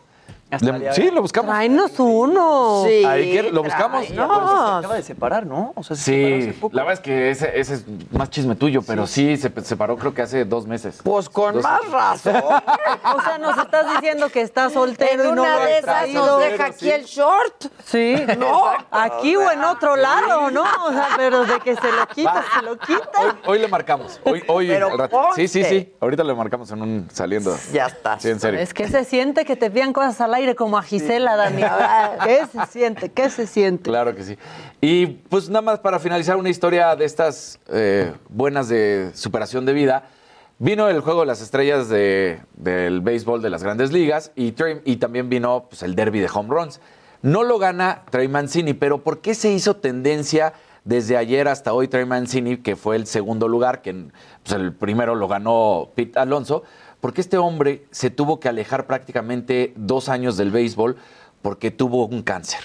Le- sí, lo buscamos. Tráenos uno. Sí. A Iker lo buscamos. tráenos. Se acaba de separar, ¿no? O sea, se separó hace Sí, poco. la verdad es que ese, ese es más chisme tuyo, pero sí, se separó creo que hace dos meses. Pues con Dos- más razón. O sea, nos estás diciendo que está soltero En y no una lo de has esas traído. nos deja aquí el short. Sí, no, aquí o en otro lado, ¿no? O sea, pero de que se lo quita, se lo quita. Hoy, hoy le marcamos. Hoy, hoy Pero al rato. Sí, sí, ponte. sí. Ahorita le marcamos en un saliendo. Ya está. Sí, en serio. Es que se siente que te pidan cosas al aire como a Gisela, Dani. ¿Qué se siente? ¿Qué se siente? Claro que sí. Y pues nada más para finalizar una historia de estas eh, buenas de superación de vida. Vino el juego de las estrellas de- del béisbol de las grandes ligas y también vino pues, el derby de home runs. No lo gana Trey Mancini, pero ¿por qué se hizo tendencia desde ayer hasta hoy Trey Mancini, que fue el segundo lugar, que pues, el primero lo ganó Pete Alonso? Porque este hombre se tuvo que alejar prácticamente dos años del béisbol porque tuvo un cáncer.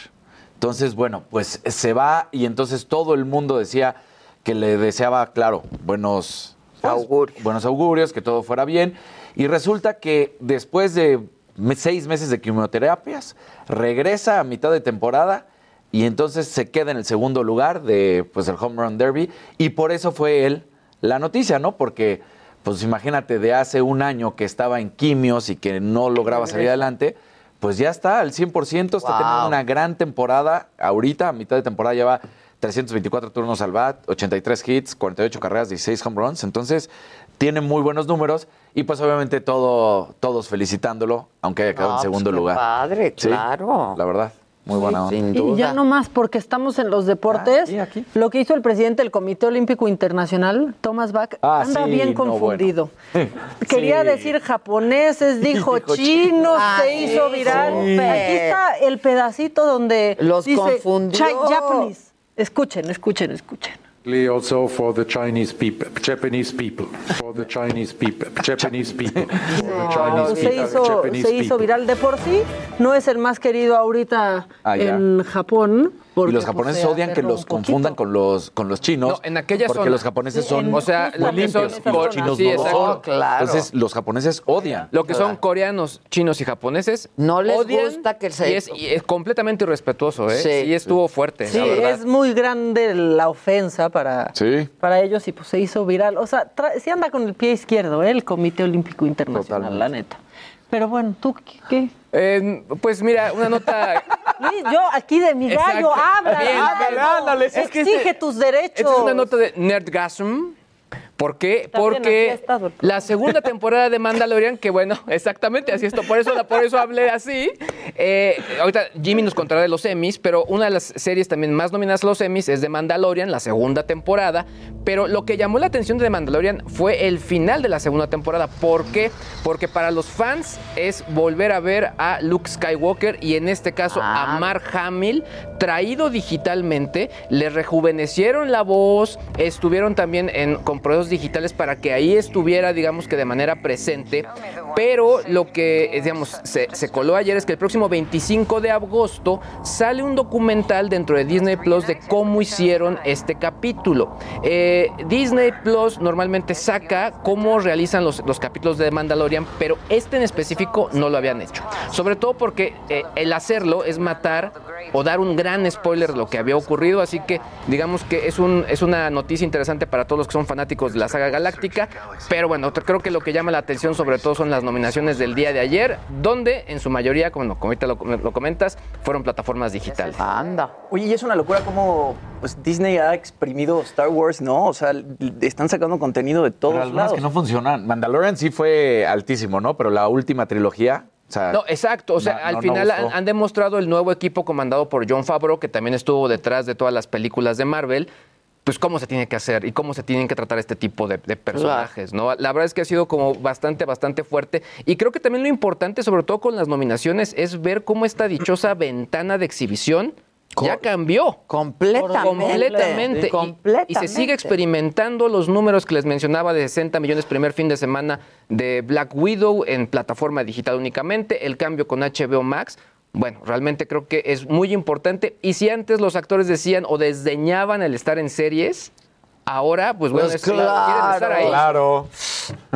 Entonces, bueno, pues se va y entonces todo el mundo decía que le deseaba, claro, buenos Augurios. buenos augurios, que todo fuera bien. Y resulta que después de seis meses de quimioterapias, regresa a mitad de temporada y entonces se queda en el segundo lugar de pues el Home Run Derby. Y por eso fue él la noticia, ¿no? Porque, pues imagínate, de hace un año que estaba en quimios y que no lograba salir adelante, pues ya está al 100%, está Wow. teniendo una gran temporada. Ahorita, a mitad de temporada, lleva 324 turnos al bat, 83 hits, 48 carreras, 16 home runs. Entonces, tiene muy buenos números y pues obviamente todo, todos felicitándolo, aunque haya quedado No, en segundo pues, qué lugar. padre, Sí, claro. la verdad, muy buena onda. Sin Y ya nomás porque estamos en los deportes, Ah, sí, aquí. lo que hizo el presidente del Comité Olímpico Internacional, Thomas Bach, Ah, anda sí, bien no, confundido. bueno. Quería Sí. decir japoneses, dijo Dijo chinos, Ah, se sí, hizo viral. Aquí está el pedacito donde Los dice confundió. "Chi- Japanese. Escuchen, escuchen, escuchen. Also for the Chinese people, Japanese people, for the Chinese people, Japanese people, for the Chinese se people, hizo, Japanese se hizo people. viral de por sí. No es el más querido ahorita Ah, en Japón. Porque, y los japoneses se odian que los confundan con los, con los chinos. No, en aquella porque zona. los japoneses son en- O sea, muy limpios son- y los chinos sí, no lo exacto. son. Claro. Entonces, los japoneses odian. Lo que son coreanos, chinos y japoneses. No les odian gusta que se- Y es, y es completamente irrespetuoso, ¿eh? Sí. Sí, estuvo fuerte. Sí, la verdad. es muy grande la ofensa para, Sí. para ellos y pues se hizo viral. O sea, tra- sí anda con el pie izquierdo, ¿eh? el Comité Olímpico Internacional, Totalmente. la neta. Pero bueno, ¿tú qué? qué? Eh, pues mira, una nota. Luis, yo aquí de mi gallo, habla, ándale, ándale. Es que exige este- tus derechos. Esta es una nota de Nerdgasm. ¿Por qué? Porque la segunda temporada de Mandalorian, que bueno, exactamente así esto, por eso, por eso hablé así. Eh, ahorita Jimmy nos contará de los Emmys, pero una de las series también más nominadas a los Emmys es de Mandalorian, la segunda temporada. Pero lo que llamó la atención de The Mandalorian fue el final de la segunda temporada. ¿Por qué? Porque para los fans es volver a ver a Luke Skywalker y en este caso a Mark Hamill traído digitalmente. Le rejuvenecieron la voz, estuvieron también en, con pruebas digitales para que ahí estuviera, digamos que de manera presente. Pero lo que, eh, digamos, se, coló ayer es que el próximo 25 de agosto sale un documental dentro de Disney Plus de cómo hicieron este capítulo. Eh, Disney Plus normalmente saca cómo realizan los, los capítulos de Mandalorian, pero este en específico no lo habían hecho. Sobre todo porque eh, el hacerlo es matar o dar un gran spoiler de lo que había ocurrido, así que digamos que es, un, es una noticia interesante para todos los que son fanáticos de la saga galáctica, pero bueno, creo que lo que llama la atención sobre todo son las nominaciones del día de ayer, donde en su mayoría, como, como ahorita lo, lo comentas, fueron plataformas digitales. Anda. Oye, y es una locura cómo pues, Disney ha exprimido Star Wars, ¿no? O sea, están sacando contenido de todos Pero algunas lados. que no funcionan. Mandalorian sí fue altísimo, ¿no? Pero la última trilogía, o sea, No, exacto. O sea, no- al no- final han, han demostrado el nuevo equipo comandado por John Favreau, que también estuvo detrás de todas las películas de Marvel, pues cómo se tiene que hacer y cómo se tienen que tratar este tipo de, de personajes, ¿no? La verdad es que ha sido como bastante, bastante fuerte. Y creo que también lo importante, sobre todo con las nominaciones, es ver cómo esta dichosa ventana de exhibición ya cambió. Completamente. Completamente. Y- Completamente. Y, se sigue experimentando los números que les mencionaba de 60 millones primer fin de semana de Black Widow en plataforma digital únicamente, el cambio con HBO Max. Bueno, realmente creo que es muy importante. Y si antes los actores decían o desdeñaban el estar en series, ahora, pues bueno, Pues es- quieren estar ahí. Claro.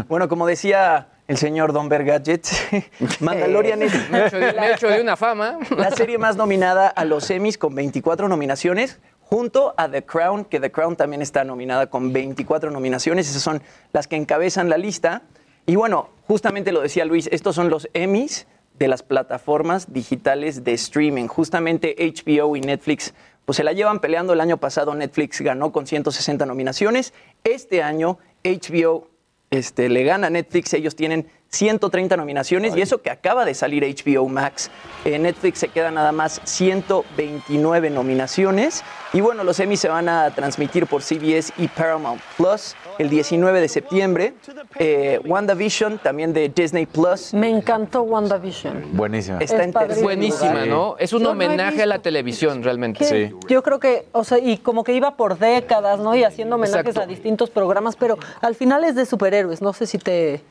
Bueno, como decía el señor Don Gadget, Mandalorian es Me he hecho de- me he hecho de una fama. la serie más nominada a los Emmys con 24 nominaciones, junto a The Crown, que The Crown también está nominada con 24 nominaciones. Esas son las que encabezan la lista. Y bueno, justamente lo decía Luis, estos son los Emmys de las plataformas digitales de streaming. Justamente HBO y Netflix pues se la llevan peleando. El año pasado Netflix ganó con 160 nominaciones. Este año HBO este, le gana a Netflix, ellos tienen 130 nominaciones y eso que acaba de salir HBO Max. En Netflix se quedan nada más 129 nominaciones. Y bueno, los Emmys se van a transmitir por CBS y Paramount Plus el 19 de septiembre. Eh, WandaVision, también de Disney Plus. Me encantó WandaVision. Buenísima. Está en tercer Buenísima. ¿no? Es un Yo no he homenaje a la televisión, realmente. Que Yo creo que, o sea, y como que iba por décadas, ¿no? Y haciendo homenajes Exacto. a distintos programas, pero al final es de superhéroes. No sé si te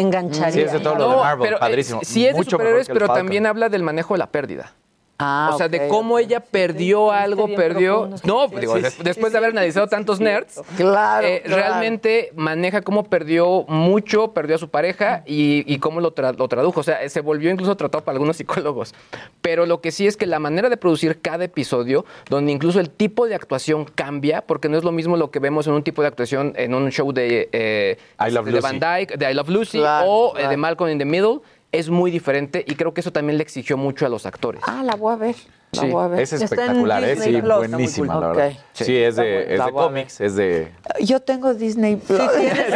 engancharía. Sí, es de todo lo de No, Marvel, pero, eh, padrísimo. sí es de Mucho superhéroes, pero también habla del manejo de la pérdida. Ah, o sea, de cómo ella perdió algo, perdió. No, Sí, digo, sí, des- sí, después de haber analizado tantos nerds, Claro, eh, claro. realmente maneja cómo perdió mucho, perdió a su pareja y, y cómo lo, tra- lo tradujo. O sea, se volvió incluso tratado para algunos psicólogos. Pero lo que sí es que la manera de producir cada episodio, donde incluso el tipo de actuación cambia, porque no es lo mismo lo que vemos en un tipo de actuación en un show de, eh, I Love de Lucy. Van Dyke, de I Love Lucy Claro, o eh, de Malcolm in the Middle. Es muy diferente y creo que eso también le exigió mucho a los actores. Ah, la voy a ver. La Sí. voy a ver. Es espectacular, ¿eh? Sí, Plus, buenísima, cool. la verdad. Sí, Sí, es de, es de cómics, es de... Yo tengo Disney Plus. Sí tienes, sí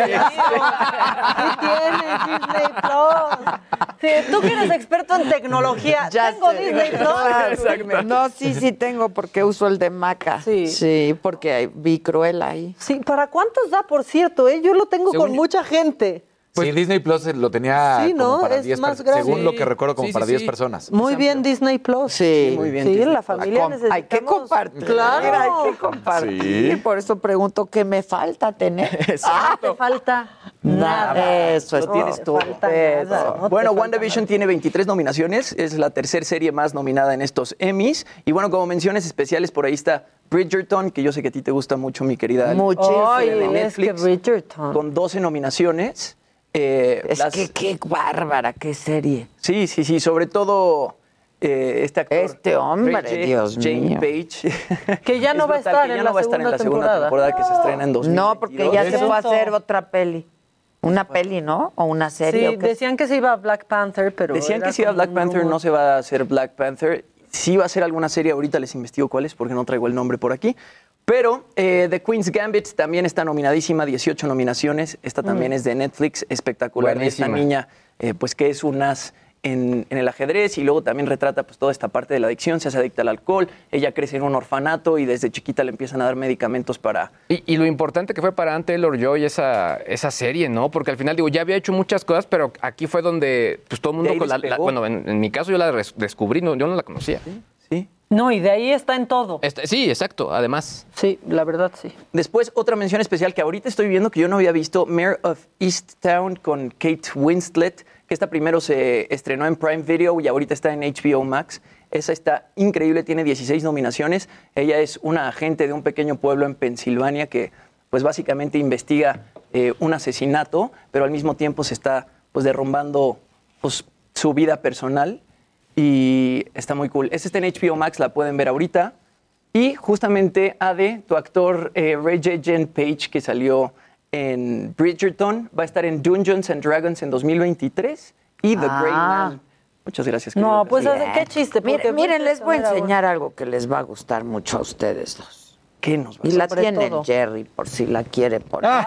tienes Disney Plus. Sí, tú que eres experto en tecnología, Ya tengo sé. Disney Plus. No, sí, sí tengo porque uso el de Maca. Sí. Sí, porque vi Cruella ahí. Sí, ¿para cuántos da, por cierto? eh? Yo lo tengo Según con yo- mucha gente. Sí, Disney Plus lo tenía Sí, como ¿no? para Es 10 más personas. grande. Según lo que recuerdo, como Sí, sí, para 10 sí. personas. Muy bien Disney Plus. Sí, muy bien, Sí, Disney la familia necesitamos... Hay que compartir. Claro. Hay que compartir. Sí. Por eso pregunto qué me falta tener. Ah, te falta nada. Eso es Lo tienes todo. no bueno, WandaVision tiene 23 nominaciones, es la tercera serie más nominada en estos Emmys. Y bueno, como menciones especiales, por ahí está Bridgerton, que yo sé que a ti te gusta mucho, mi querida. Muchísimo. Ay, de es que Netflix, Bridgerton. Con 12 nominaciones. Eh, Es las- que qué bárbara, qué serie. Sí, sí, sí, sobre todo eh, este actor. Este hombre, Ray Dios Jane mío. Page. Que ya no Es va a estar en ya la no va a estar en segunda la segunda temporada. que se estrena en 2022. No, porque ya se fue a hacer otra peli. Una peli, ¿no? O una serie. Sí, ¿o qué? decían que se iba a Black Panther, pero. Decían que si iba como Black Panther, no se va a hacer Black Panther. Sí va a ser alguna serie, ahorita les investigo cuál es, porque no traigo el nombre por aquí. Pero eh, The Queen's Gambit también está nominadísima, 18 nominaciones. Esta también Mm. es de Netflix, espectacular. de Esta Buenísima. niña, eh, pues que es un as en, en el ajedrez y luego también retrata pues toda esta parte de la adicción, se hace adicta al alcohol, ella crece en un orfanato y desde chiquita le empiezan a dar medicamentos para... Y, y lo importante que fue para Ann Taylor Joy esa, esa serie, ¿no? Porque al final, digo, ya había hecho muchas cosas, pero aquí fue donde pues, todo el mundo. Con la- la- bueno, en, en mi caso yo la descubrí, no, yo no la conocía. Sí. No, y de ahí está en todo. Este, sí, exacto, además. Sí, la verdad sí. Después, otra mención especial que ahorita estoy viendo que yo no había visto, Mayor of Easttown con Kate Winslet, que esta primero se estrenó en Prime Video y ahorita está en HBO Max. Esa está increíble, tiene 16 nominaciones. Ella es una agente de un pequeño pueblo en Pensilvania que pues básicamente investiga eh, un asesinato, pero al mismo tiempo se está pues derrumbando pues, su vida personal y está muy cool. Esta está en HBO Max, la pueden ver ahorita. Y justamente Ade, tu actor eh, Regé Page, que salió en Bridgerton, va a estar en Dungeons and Dragons en 2023 y The Ah. Grey Man. Muchas gracias. No, pues qué chiste. Miren, miren, les voy a enseñar algo que les va a gustar mucho a ustedes dos. ¿Qué nos va Y la tienen todo. Jerry, por si la quiere poner.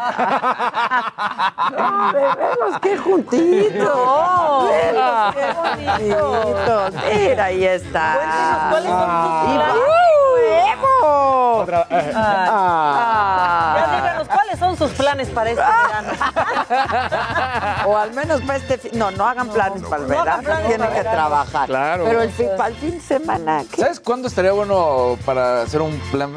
no, velos qué juntitos. Velos qué juntitos. Mira, ahí está. ¿Cuáles son planes? ¡Huevo! Otra- eh, Ah. Planes para este verano? O al menos para este fin. No, no hagan planes para el no verano. planes Tienen para que verano. trabajar. Claro. Pero el fin, para el fin de semana. ¿qué? ¿Sabes cuándo estaría bueno para hacer un plan?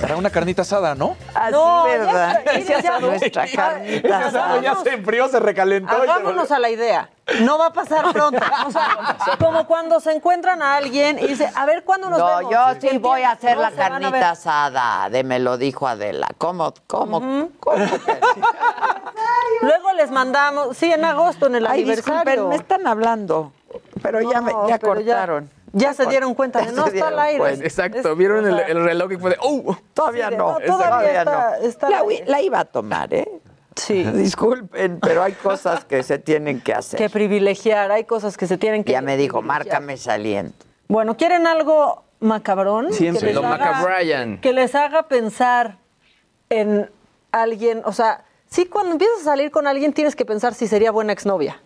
Para una carnita asada, ¿no? Así, No, ya ¿verdad? está, mire, ya- Nuestra carnita asada. ya se enfrió, se recalentó. Hagámonos a la idea. No va a pasar pronto. O sea, como cuando se encuentran a alguien y dice, a ver, ¿cuándo nos No, vemos? yo sí voy a hacer no la carnita asada, de me lo dijo Adela. ¿Cómo, cómo, cómo? Luego les mandamos, sí, en agosto, en el Ay, aniversario. disculpen, me están hablando, pero ya, me, ya pero cortaron. Ya se dieron cuenta de no está al aire. cuenta. Exacto, Es- vieron el, reloj y fue de, ¡oh! Todavía Sí, no, no, todavía está- no. está la, la iba a tomar, ¿eh? Sí. Disculpen, pero hay cosas que se tienen que hacer. Que privilegiar, hay cosas que se tienen que. ya me dijo, márcame saliendo. Bueno, ¿quieren algo macabrón? Siempre. Que les Lo haga- Macabrian. Que les haga pensar en alguien, o sea, sí, cuando empiezas a salir con alguien tienes que pensar si sería buena exnovia.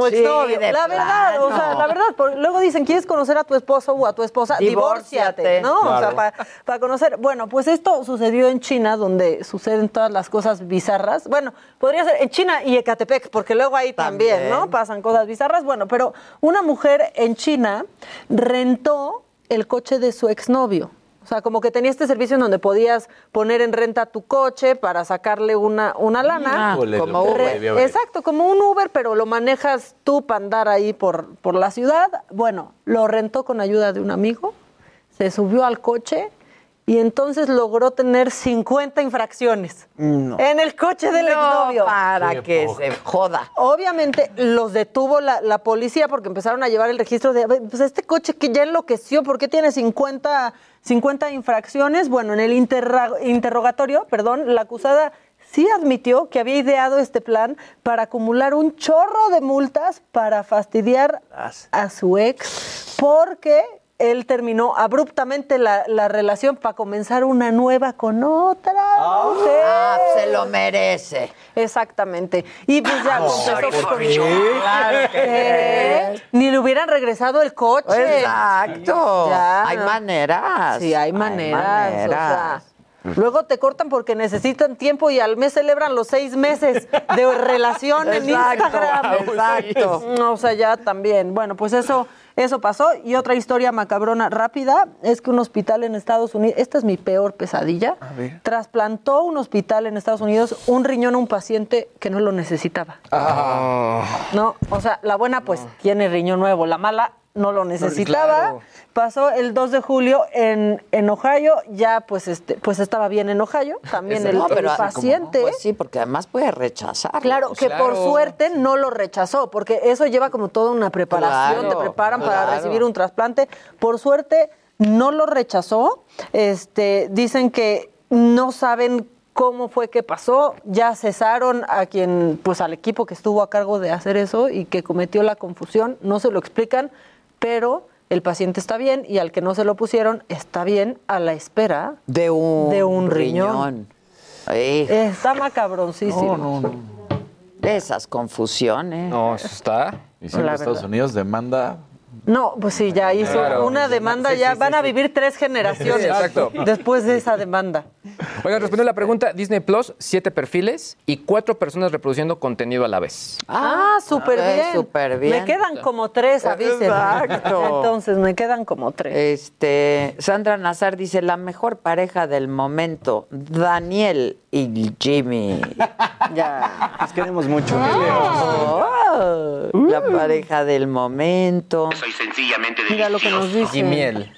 O Sí, exnovio. la verdad, o sea, la verdad, por- luego dicen, ¿quieres conocer a tu esposo o a tu esposa? Divórciate. ¿no? O sea, para conocer. Bueno, pues esto sucedió en China, donde suceden todas las cosas bizarras. Bueno, podría ser en China y Ecatepec, porque luego ahí también, También. ¿no? Pasan cosas bizarras. Bueno, pero una mujer en China rentó el coche de su exnovio. O sea, como que tenía este servicio en donde podías poner en renta tu coche para sacarle una, una lana. Ah, como Uber. hecho. Exacto, como un Uber, pero lo manejas tú para andar ahí por, por la ciudad. Bueno, lo rentó con ayuda de un amigo, se subió al coche y entonces logró tener 50 infracciones en el coche del No, exnovio. para que se joda. Obviamente los detuvo la, la policía porque empezaron a llevar el registro de, "A ver, pues este coche que ya enloqueció, ¿por qué tiene 50, 50 infracciones? Bueno, en el interra- interrogatorio, perdón, la acusada sí admitió que había ideado este plan para acumular un chorro de multas para fastidiar a su ex porque él terminó abruptamente la, la relación para comenzar una nueva con otra. Sí. Ah, se lo merece. Exactamente. Y pues ya confesó sorry, que ¿por? Claro que ¿Qué? Ni le hubieran regresado el coche. Exacto. Ya, Hay no. maneras. Sí, hay maneras. o sea, luego te cortan porque necesitan tiempo y al mes celebran los seis meses de relación en Exacto, Instagram. exacto. O sea, ya también. Bueno, pues eso, eso pasó. Y otra historia macabrona rápida es que un hospital en Estados Unidos, esta es mi peor pesadilla, trasplantó un hospital en Estados Unidos un riñón a un paciente que no lo necesitaba. No, o sea, la buena pues tiene riñón nuevo, la mala no lo necesitaba. claro. Pasó el 2 de julio en, en Ohio, ya pues este pues estaba bien en Ohio, también el, No, pero paciente. pues sí, porque además puede rechazar. Claro, que por suerte no lo rechazó, porque eso lleva como toda una preparación, Claro, te preparan para recibir un trasplante. Por suerte no lo rechazó. Este, dicen que no saben cómo fue que pasó, ya cesaron a quien, pues al equipo que estuvo a cargo de hacer eso y que cometió la confusión, no se lo explican, pero el paciente está bien y al que no se lo pusieron está bien a la espera de un, de un riñón. Está macabroncísimo. No, no, esas confusiones. No, eso está. Y siempre La Estados. Unidos demanda. No, pues sí, ya hizo Claro. una demanda, ya van a vivir tres generaciones Sí, exacto. después de esa demanda. Oigan, respondiendo a la pregunta, Disney Plus, siete perfiles y cuatro personas reproduciendo contenido a la vez. Ah, súper ok, bien. súper bien. Me quedan como tres, avisen. Exacto. Entonces, me quedan como tres. Este, Sandra Nazar dice, la mejor pareja del momento, Daniel y Jimmy. Ya, nos queremos mucho. Oh, la pareja del momento. Soy sencillamente Mira lo que nos dice. Y miel.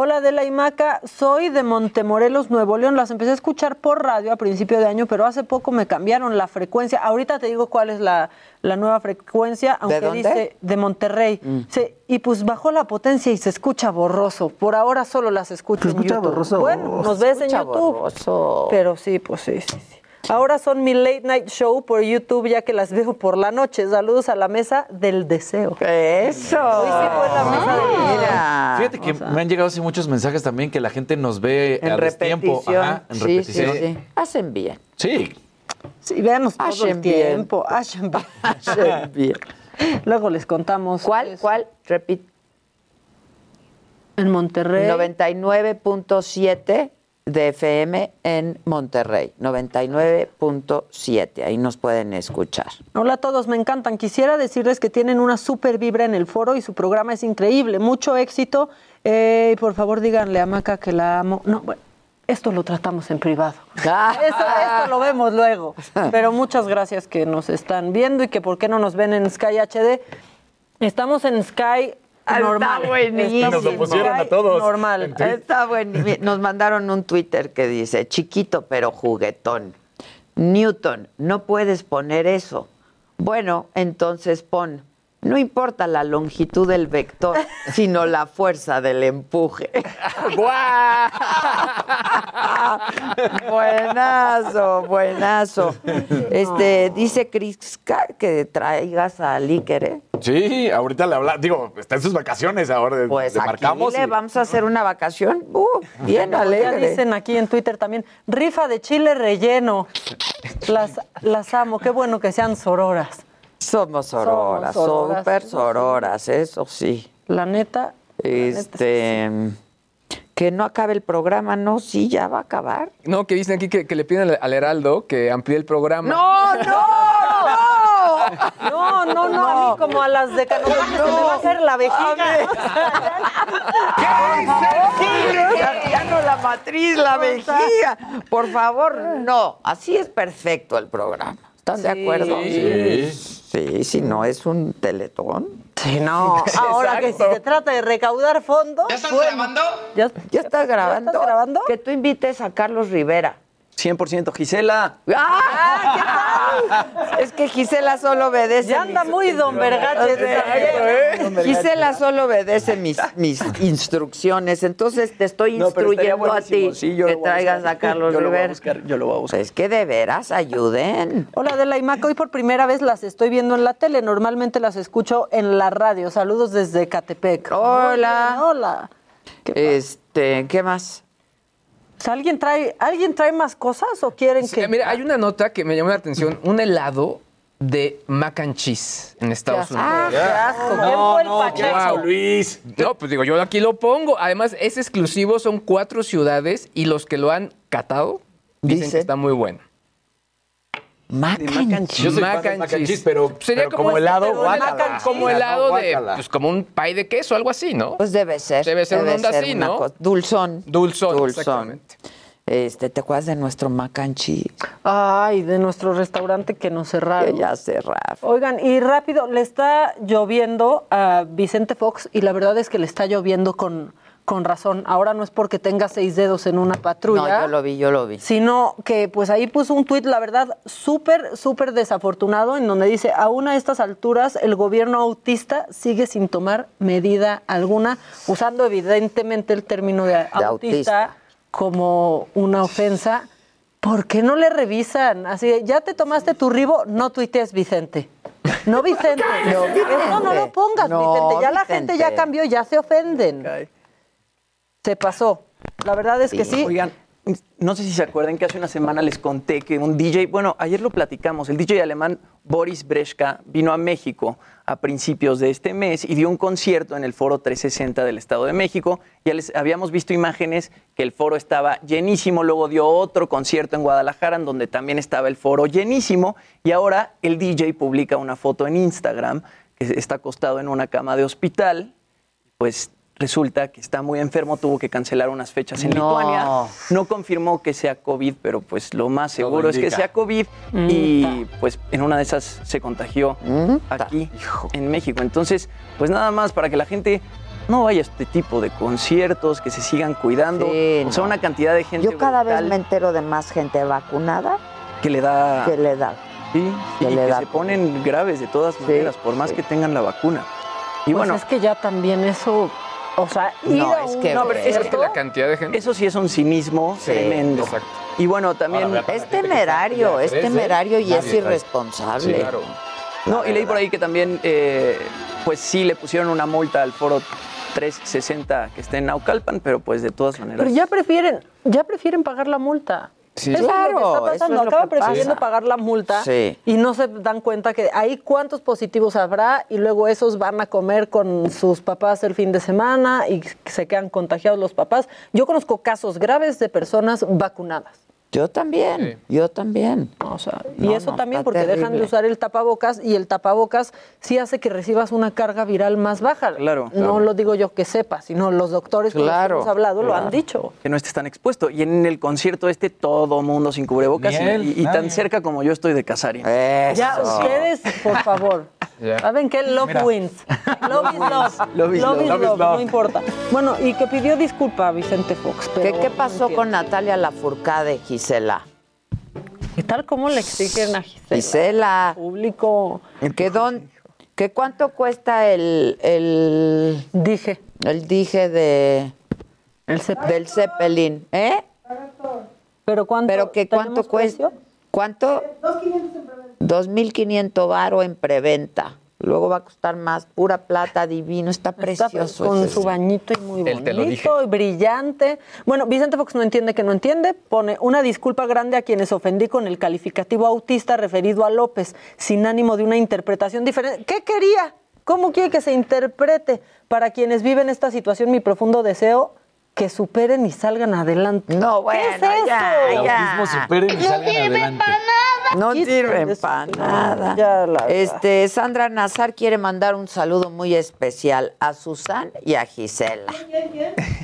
Hola Adela y Maca, soy de Montemorelos, Nuevo León. Las empecé a escuchar por radio a principio de año, pero hace poco me cambiaron la frecuencia. Ahorita te digo cuál es la, la nueva frecuencia, aunque dónde? dice de Monterrey. Sí, y pues bajó la potencia y se escucha borroso. Por ahora solo las escucho en escucha YouTube. borroso. Bueno, nos ves en YouTube. borroso. Pero sí, pues sí, sí, sí. Ahora son mi late night show por YouTube, ya que las veo por la noche. Saludos a la mesa del deseo. Eso. Hoy sí fue la mesa del deseo. Mira. Fíjate que me han llegado así muchos mensajes también que la gente nos ve En a. Ajá, en sí, repetición. sí, sí. Hacen bien. Sí. Sí, véanos todo Hacen el bien. tiempo. Hacen bien. Hacen bien. Luego les contamos. ¿Cuál? ¿Cuál? Repite. En Monterrey. 99.7 de FM en Monterrey. 99.7. Ahí nos pueden escuchar. Hola a todos, me encantan. Quisiera decirles que tienen una super vibra en el foro y su programa es increíble. Mucho éxito. Eh, y por favor, díganle a Maca que la amo. No, bueno, esto lo tratamos en privado. Eso, esto lo vemos luego. Pero muchas gracias que nos están viendo y que por qué no nos ven en Sky HD. Estamos en Sky normal. Está buenísimo. Normal. Está bueno. Nos mandaron un Twitter que dice, chiquito pero juguetón. Newton, no puedes poner eso. Bueno, entonces pon, no importa la longitud del vector, sino la fuerza del empuje. buenazo, buenazo. Este, dice Chris que traigas a Líquer, ¿eh? Sí, ahorita le habla, digo, está en sus vacaciones ahora. Pues le aquí marcamos. le y- vamos a hacer una vacación. Uh, bien Ya alegre. dicen aquí en Twitter también, rifa de chile relleno. Las, las amo, qué bueno que sean sororas. Somos sororas, Somos sororas. súper sororas, eso sí. La neta. Este, que no acabe el programa, no, sí, ya va a acabar. No, que dicen aquí que, que le piden al, al Heraldo que amplíe el programa. No, no, No, no, no, a mí como a las de se me va a hacer la vejiga. Ya no la matriz, la vejiga. Por favor, no. Así es perfecto el programa. ¿Están de Sí. acuerdo? Sí. Sí, si no es un teletón. Sí, no. Ahora que si se trata de recaudar fondos. ¿Ya estás bueno, grabando? ¿Ya, ¿Ya estás grabando? estás grabando? Que tú invites a Carlos Rivera. 100% Gisela. ¡Ah! ¿Qué tal? Es que Gisela solo obedece. Ya anda mis- muy don Vergaches. Gisela solo obedece mis, mis instrucciones, entonces te estoy No, instruyendo a ti Sí, que a traigas a Carlos Yo lo voy a buscar, yo lo voy a buscar. Es que de veras ayuden. Hola Adela y Maca, hoy por primera vez las estoy viendo en la tele. Normalmente las escucho en la radio. Saludos desde Catepec. Hola. Hola. Este, ¿qué más? O sea, ¿alguien, trae, ¿Alguien trae más cosas o quieren Sí, que.? Mira, hay una nota que me llamó la atención. Un helado de mac and cheese en Estados Unidos. Ah, qué asco. ¿Quién fue el Pacheco? Luis. No, pues digo, yo aquí lo pongo. Además, es exclusivo, son cuatro ciudades y los que lo han catado dicen Dice. que está muy bueno. Mac and Yo soy mac and cheese, pero, Sería pero como como, helado, guácala. mac and- como No, helado de, pues como un pie de queso, algo así, ¿no? Pues debe ser. Debe ser una onda así, una ¿no? Dulzón. Dulzón, Dulzón. exactamente. Este, ¿te acuerdas de nuestro mac and cheese? Ay, de nuestro restaurante que nos cerraron. Que ya cerraron. Oigan, y rápido, le está lloviendo a Vicente Fox y la verdad es que le está lloviendo con, con razón. Ahora no es porque tenga seis dedos en una patrulla. No, yo lo vi, yo lo vi. Sino que pues ahí puso un tuit, la verdad, súper, súper desafortunado, en donde dice, aún a estas alturas el gobierno autista sigue sin tomar medida alguna, usando evidentemente el término de, autista, autista. como una ofensa. ¿Por qué no le revisan? Así, de, ya te tomaste tu ribo, no tuitees, Vicente. No Vicente. No, Eso no lo pongas, No, Vicente. Ya la Vicente. gente ya cambió, ya se ofenden. Se pasó. La verdad es que sí. Oigan, no sé si se acuerdan que hace una semana les conté que un DJ, bueno, ayer lo platicamos, el DJ alemán Boris Breshka vino a México a principios de este mes y dio un concierto en el Foro 360 del Estado de México. Ya les habíamos visto imágenes que el foro estaba llenísimo, luego dio otro concierto en Guadalajara en donde también estaba el foro llenísimo y ahora el DJ publica una foto en Instagram que está acostado en una cama de hospital, pues resulta que está muy enfermo, tuvo que cancelar unas fechas en No. Lituania. No confirmó que sea COVID, pero pues lo más seguro es que sea COVID y pues en una de esas se contagió aquí en México. Entonces, pues nada más para que la gente no vaya a este tipo de conciertos, que se sigan cuidando. Sí, o sea, no. una cantidad de gente Yo cada vez me entero de más gente vacunada que le da que le da. Sí, que y le que da se ponen graves de todas maneras, por más que tengan la vacuna. Y Pues bueno, es que ya también eso, o sea, ir No, a es un que- no, pero es que La cantidad de gente. Eso sí es un cinismo Sí, tremendo. exacto. Y bueno, también... Es temerario, es temerario y es irresponsable. Sí, claro. No, y leí por ahí que también, eh, pues sí, le pusieron una multa al foro 360 que está en Naucalpan, pero pues de todas maneras... Pero ya prefieren, ya prefieren pagar la multa. Sí. Eso Claro, es lo que está pasando. es Acaban prefiriendo pasa. pagar la multa Sí. y no se dan cuenta que ahí cuántos positivos habrá y luego esos van a comer con sus papás el fin de semana y se quedan contagiados los papás. Yo conozco casos graves de personas vacunadas. Yo también, yo también. O sea, y eso no, también porque dejan de terrible. usar el tapabocas y el tapabocas sí hace que recibas una carga viral más baja. Claro, No claro. lo digo yo que sepa, sino los doctores con los que Claro, hemos hablado lo han dicho. Que no estés tan expuesto. Y en el concierto este, todo mundo sin cubrebocas y, él, y- y nadie. tan cerca como yo estoy de Casarín. Ya, ustedes, por favor. Ya. ¿Saben qué? Love Mira. wins. Love is love. Love is love. Love is love, no importa. Bueno, y que pidió disculpa a Vicente Fox. ¿Qué, Pero qué pasó con Natalia Lafourcade, Gisela? ¿Qué tal cómo le exigen a Gisela? Gisela. Público. ¿Qué, don, ¿qué cuánto cuesta el, el dije? El dije de el del Zeppelin, ¿eh? Pero cuánto Pero que cuánto cuesta? ¿Cuánto? 2.500 varo en preventa. Luego va a costar más, pura plata, divino, está precioso. con ese su bañito y muy Él bonito y brillante. Bueno, Vicente Fox no entiende que no entiende. Pone una disculpa grande a quienes ofendí con el calificativo autista referido a López, sin ánimo de una interpretación diferente. ¿Qué quería? ¿Cómo quiere que se interprete? Para quienes viven esta situación, mi profundo deseo que superen y salgan adelante. No, bueno, ¿Qué es eso? ya, ya. Autismo superen y salgan adelante. No sirven para nada. Ya, la verdad. Este, Sandra Nazar quiere mandar un saludo muy especial a Susan y a Gisela.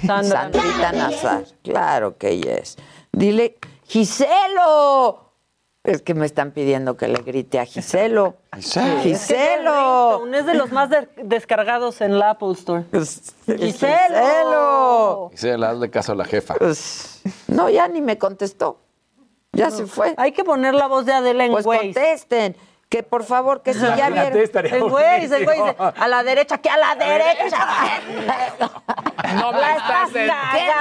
Sandra Sandrita Nazar, claro que ella es. Dile, Giselo. Es que me están pidiendo que le grite a Giselo. Giselo. Giselo. Es de los más de- descargados en la Apple Store. Giselo. Y se le hazle caso a la jefa. Pues, No, ya ni me contestó. Ya se fue. Hay que poner la voz de Adela en Pues Waze. contesten. Que por favor, que si ya vieron. El Waze, el Waze dice, a la derecha, que a la derecha. No me estás ¿Qué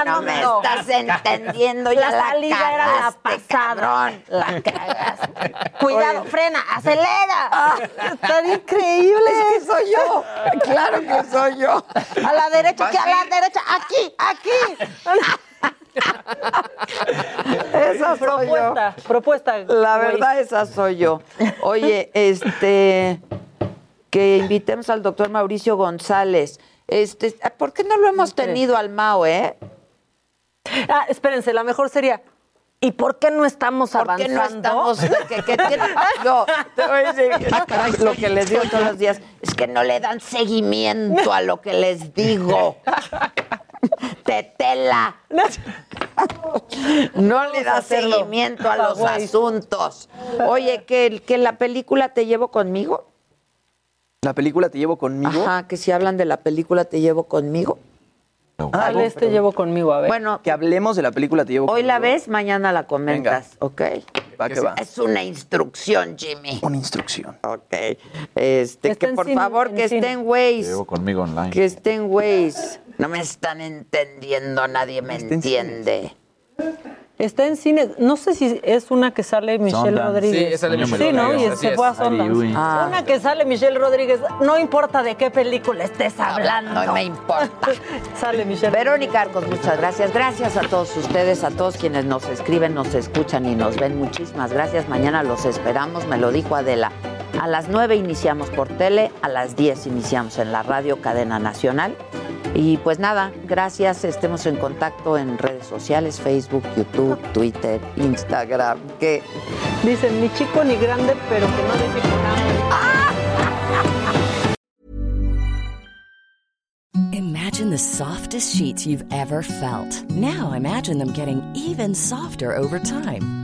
no me estás entendiendo? Ya La salida era la cagaste, pasada. cabrón. La cagaste. Cuidado, frena, acelera. Ah, Está increíble. Es que soy yo. Claro que soy yo. A la derecha, que a la derecha, aquí, aquí. Esa soy propuesta, propuesta. La verdad, esa soy yo. Oye, este, que invitemos al doctor Mauricio González. Este, ¿por qué no lo hemos tenido al Mao, eh? Ah, espérense, la mejor sería. ¿Y por qué no estamos ¿Por qué avanzando? no estamos? te voy a decir, lo que les digo todos los días es que no le dan seguimiento a lo que les digo. Tetela. No le da seguimiento a los asuntos. Oye, que, que la película Te llevo conmigo. La película Te llevo conmigo. Ajá, que si hablan de la película Te llevo conmigo. Ah, Dale, este llevo conmigo, a ver. Bueno, Que hablemos de la película Te llevo hoy conmigo. la ves, mañana la comentas, ¿ok? Va que va. Es una instrucción, Jimmy. Una instrucción. Ok. Este, Está que por cine, favor en que cine. esté en Waze. Llevo conmigo online. Que esté en Waze. No me están entendiendo, nadie me entiende. Está en cine, no sé si es una que sale Michelle Sundance. Rodríguez. Sí, sale Michelle Sí, ¿no? Rodríguez, Y así se fue a. Sundance. Ah. Una que sale Michelle Rodríguez, no importa de qué película estés hablando. No me importa. sale Michelle Verónica Arcos, muchas gracias. Gracias a todos ustedes, a todos quienes nos escriben, nos escuchan y nos ven. Muchísimas gracias. Mañana los esperamos, me lo dijo Adela. A las 9 iniciamos por tele, a las 10 iniciamos en la radio Cadena Nacional. Y pues nada, gracias. Estemos en contacto en redes sociales, Facebook, YouTube, Twitter, Instagram. Que Dicen, ni chico ni grande, pero que no deje. Imagine the softest sheets you've ever felt. Now imagine them getting even softer over time.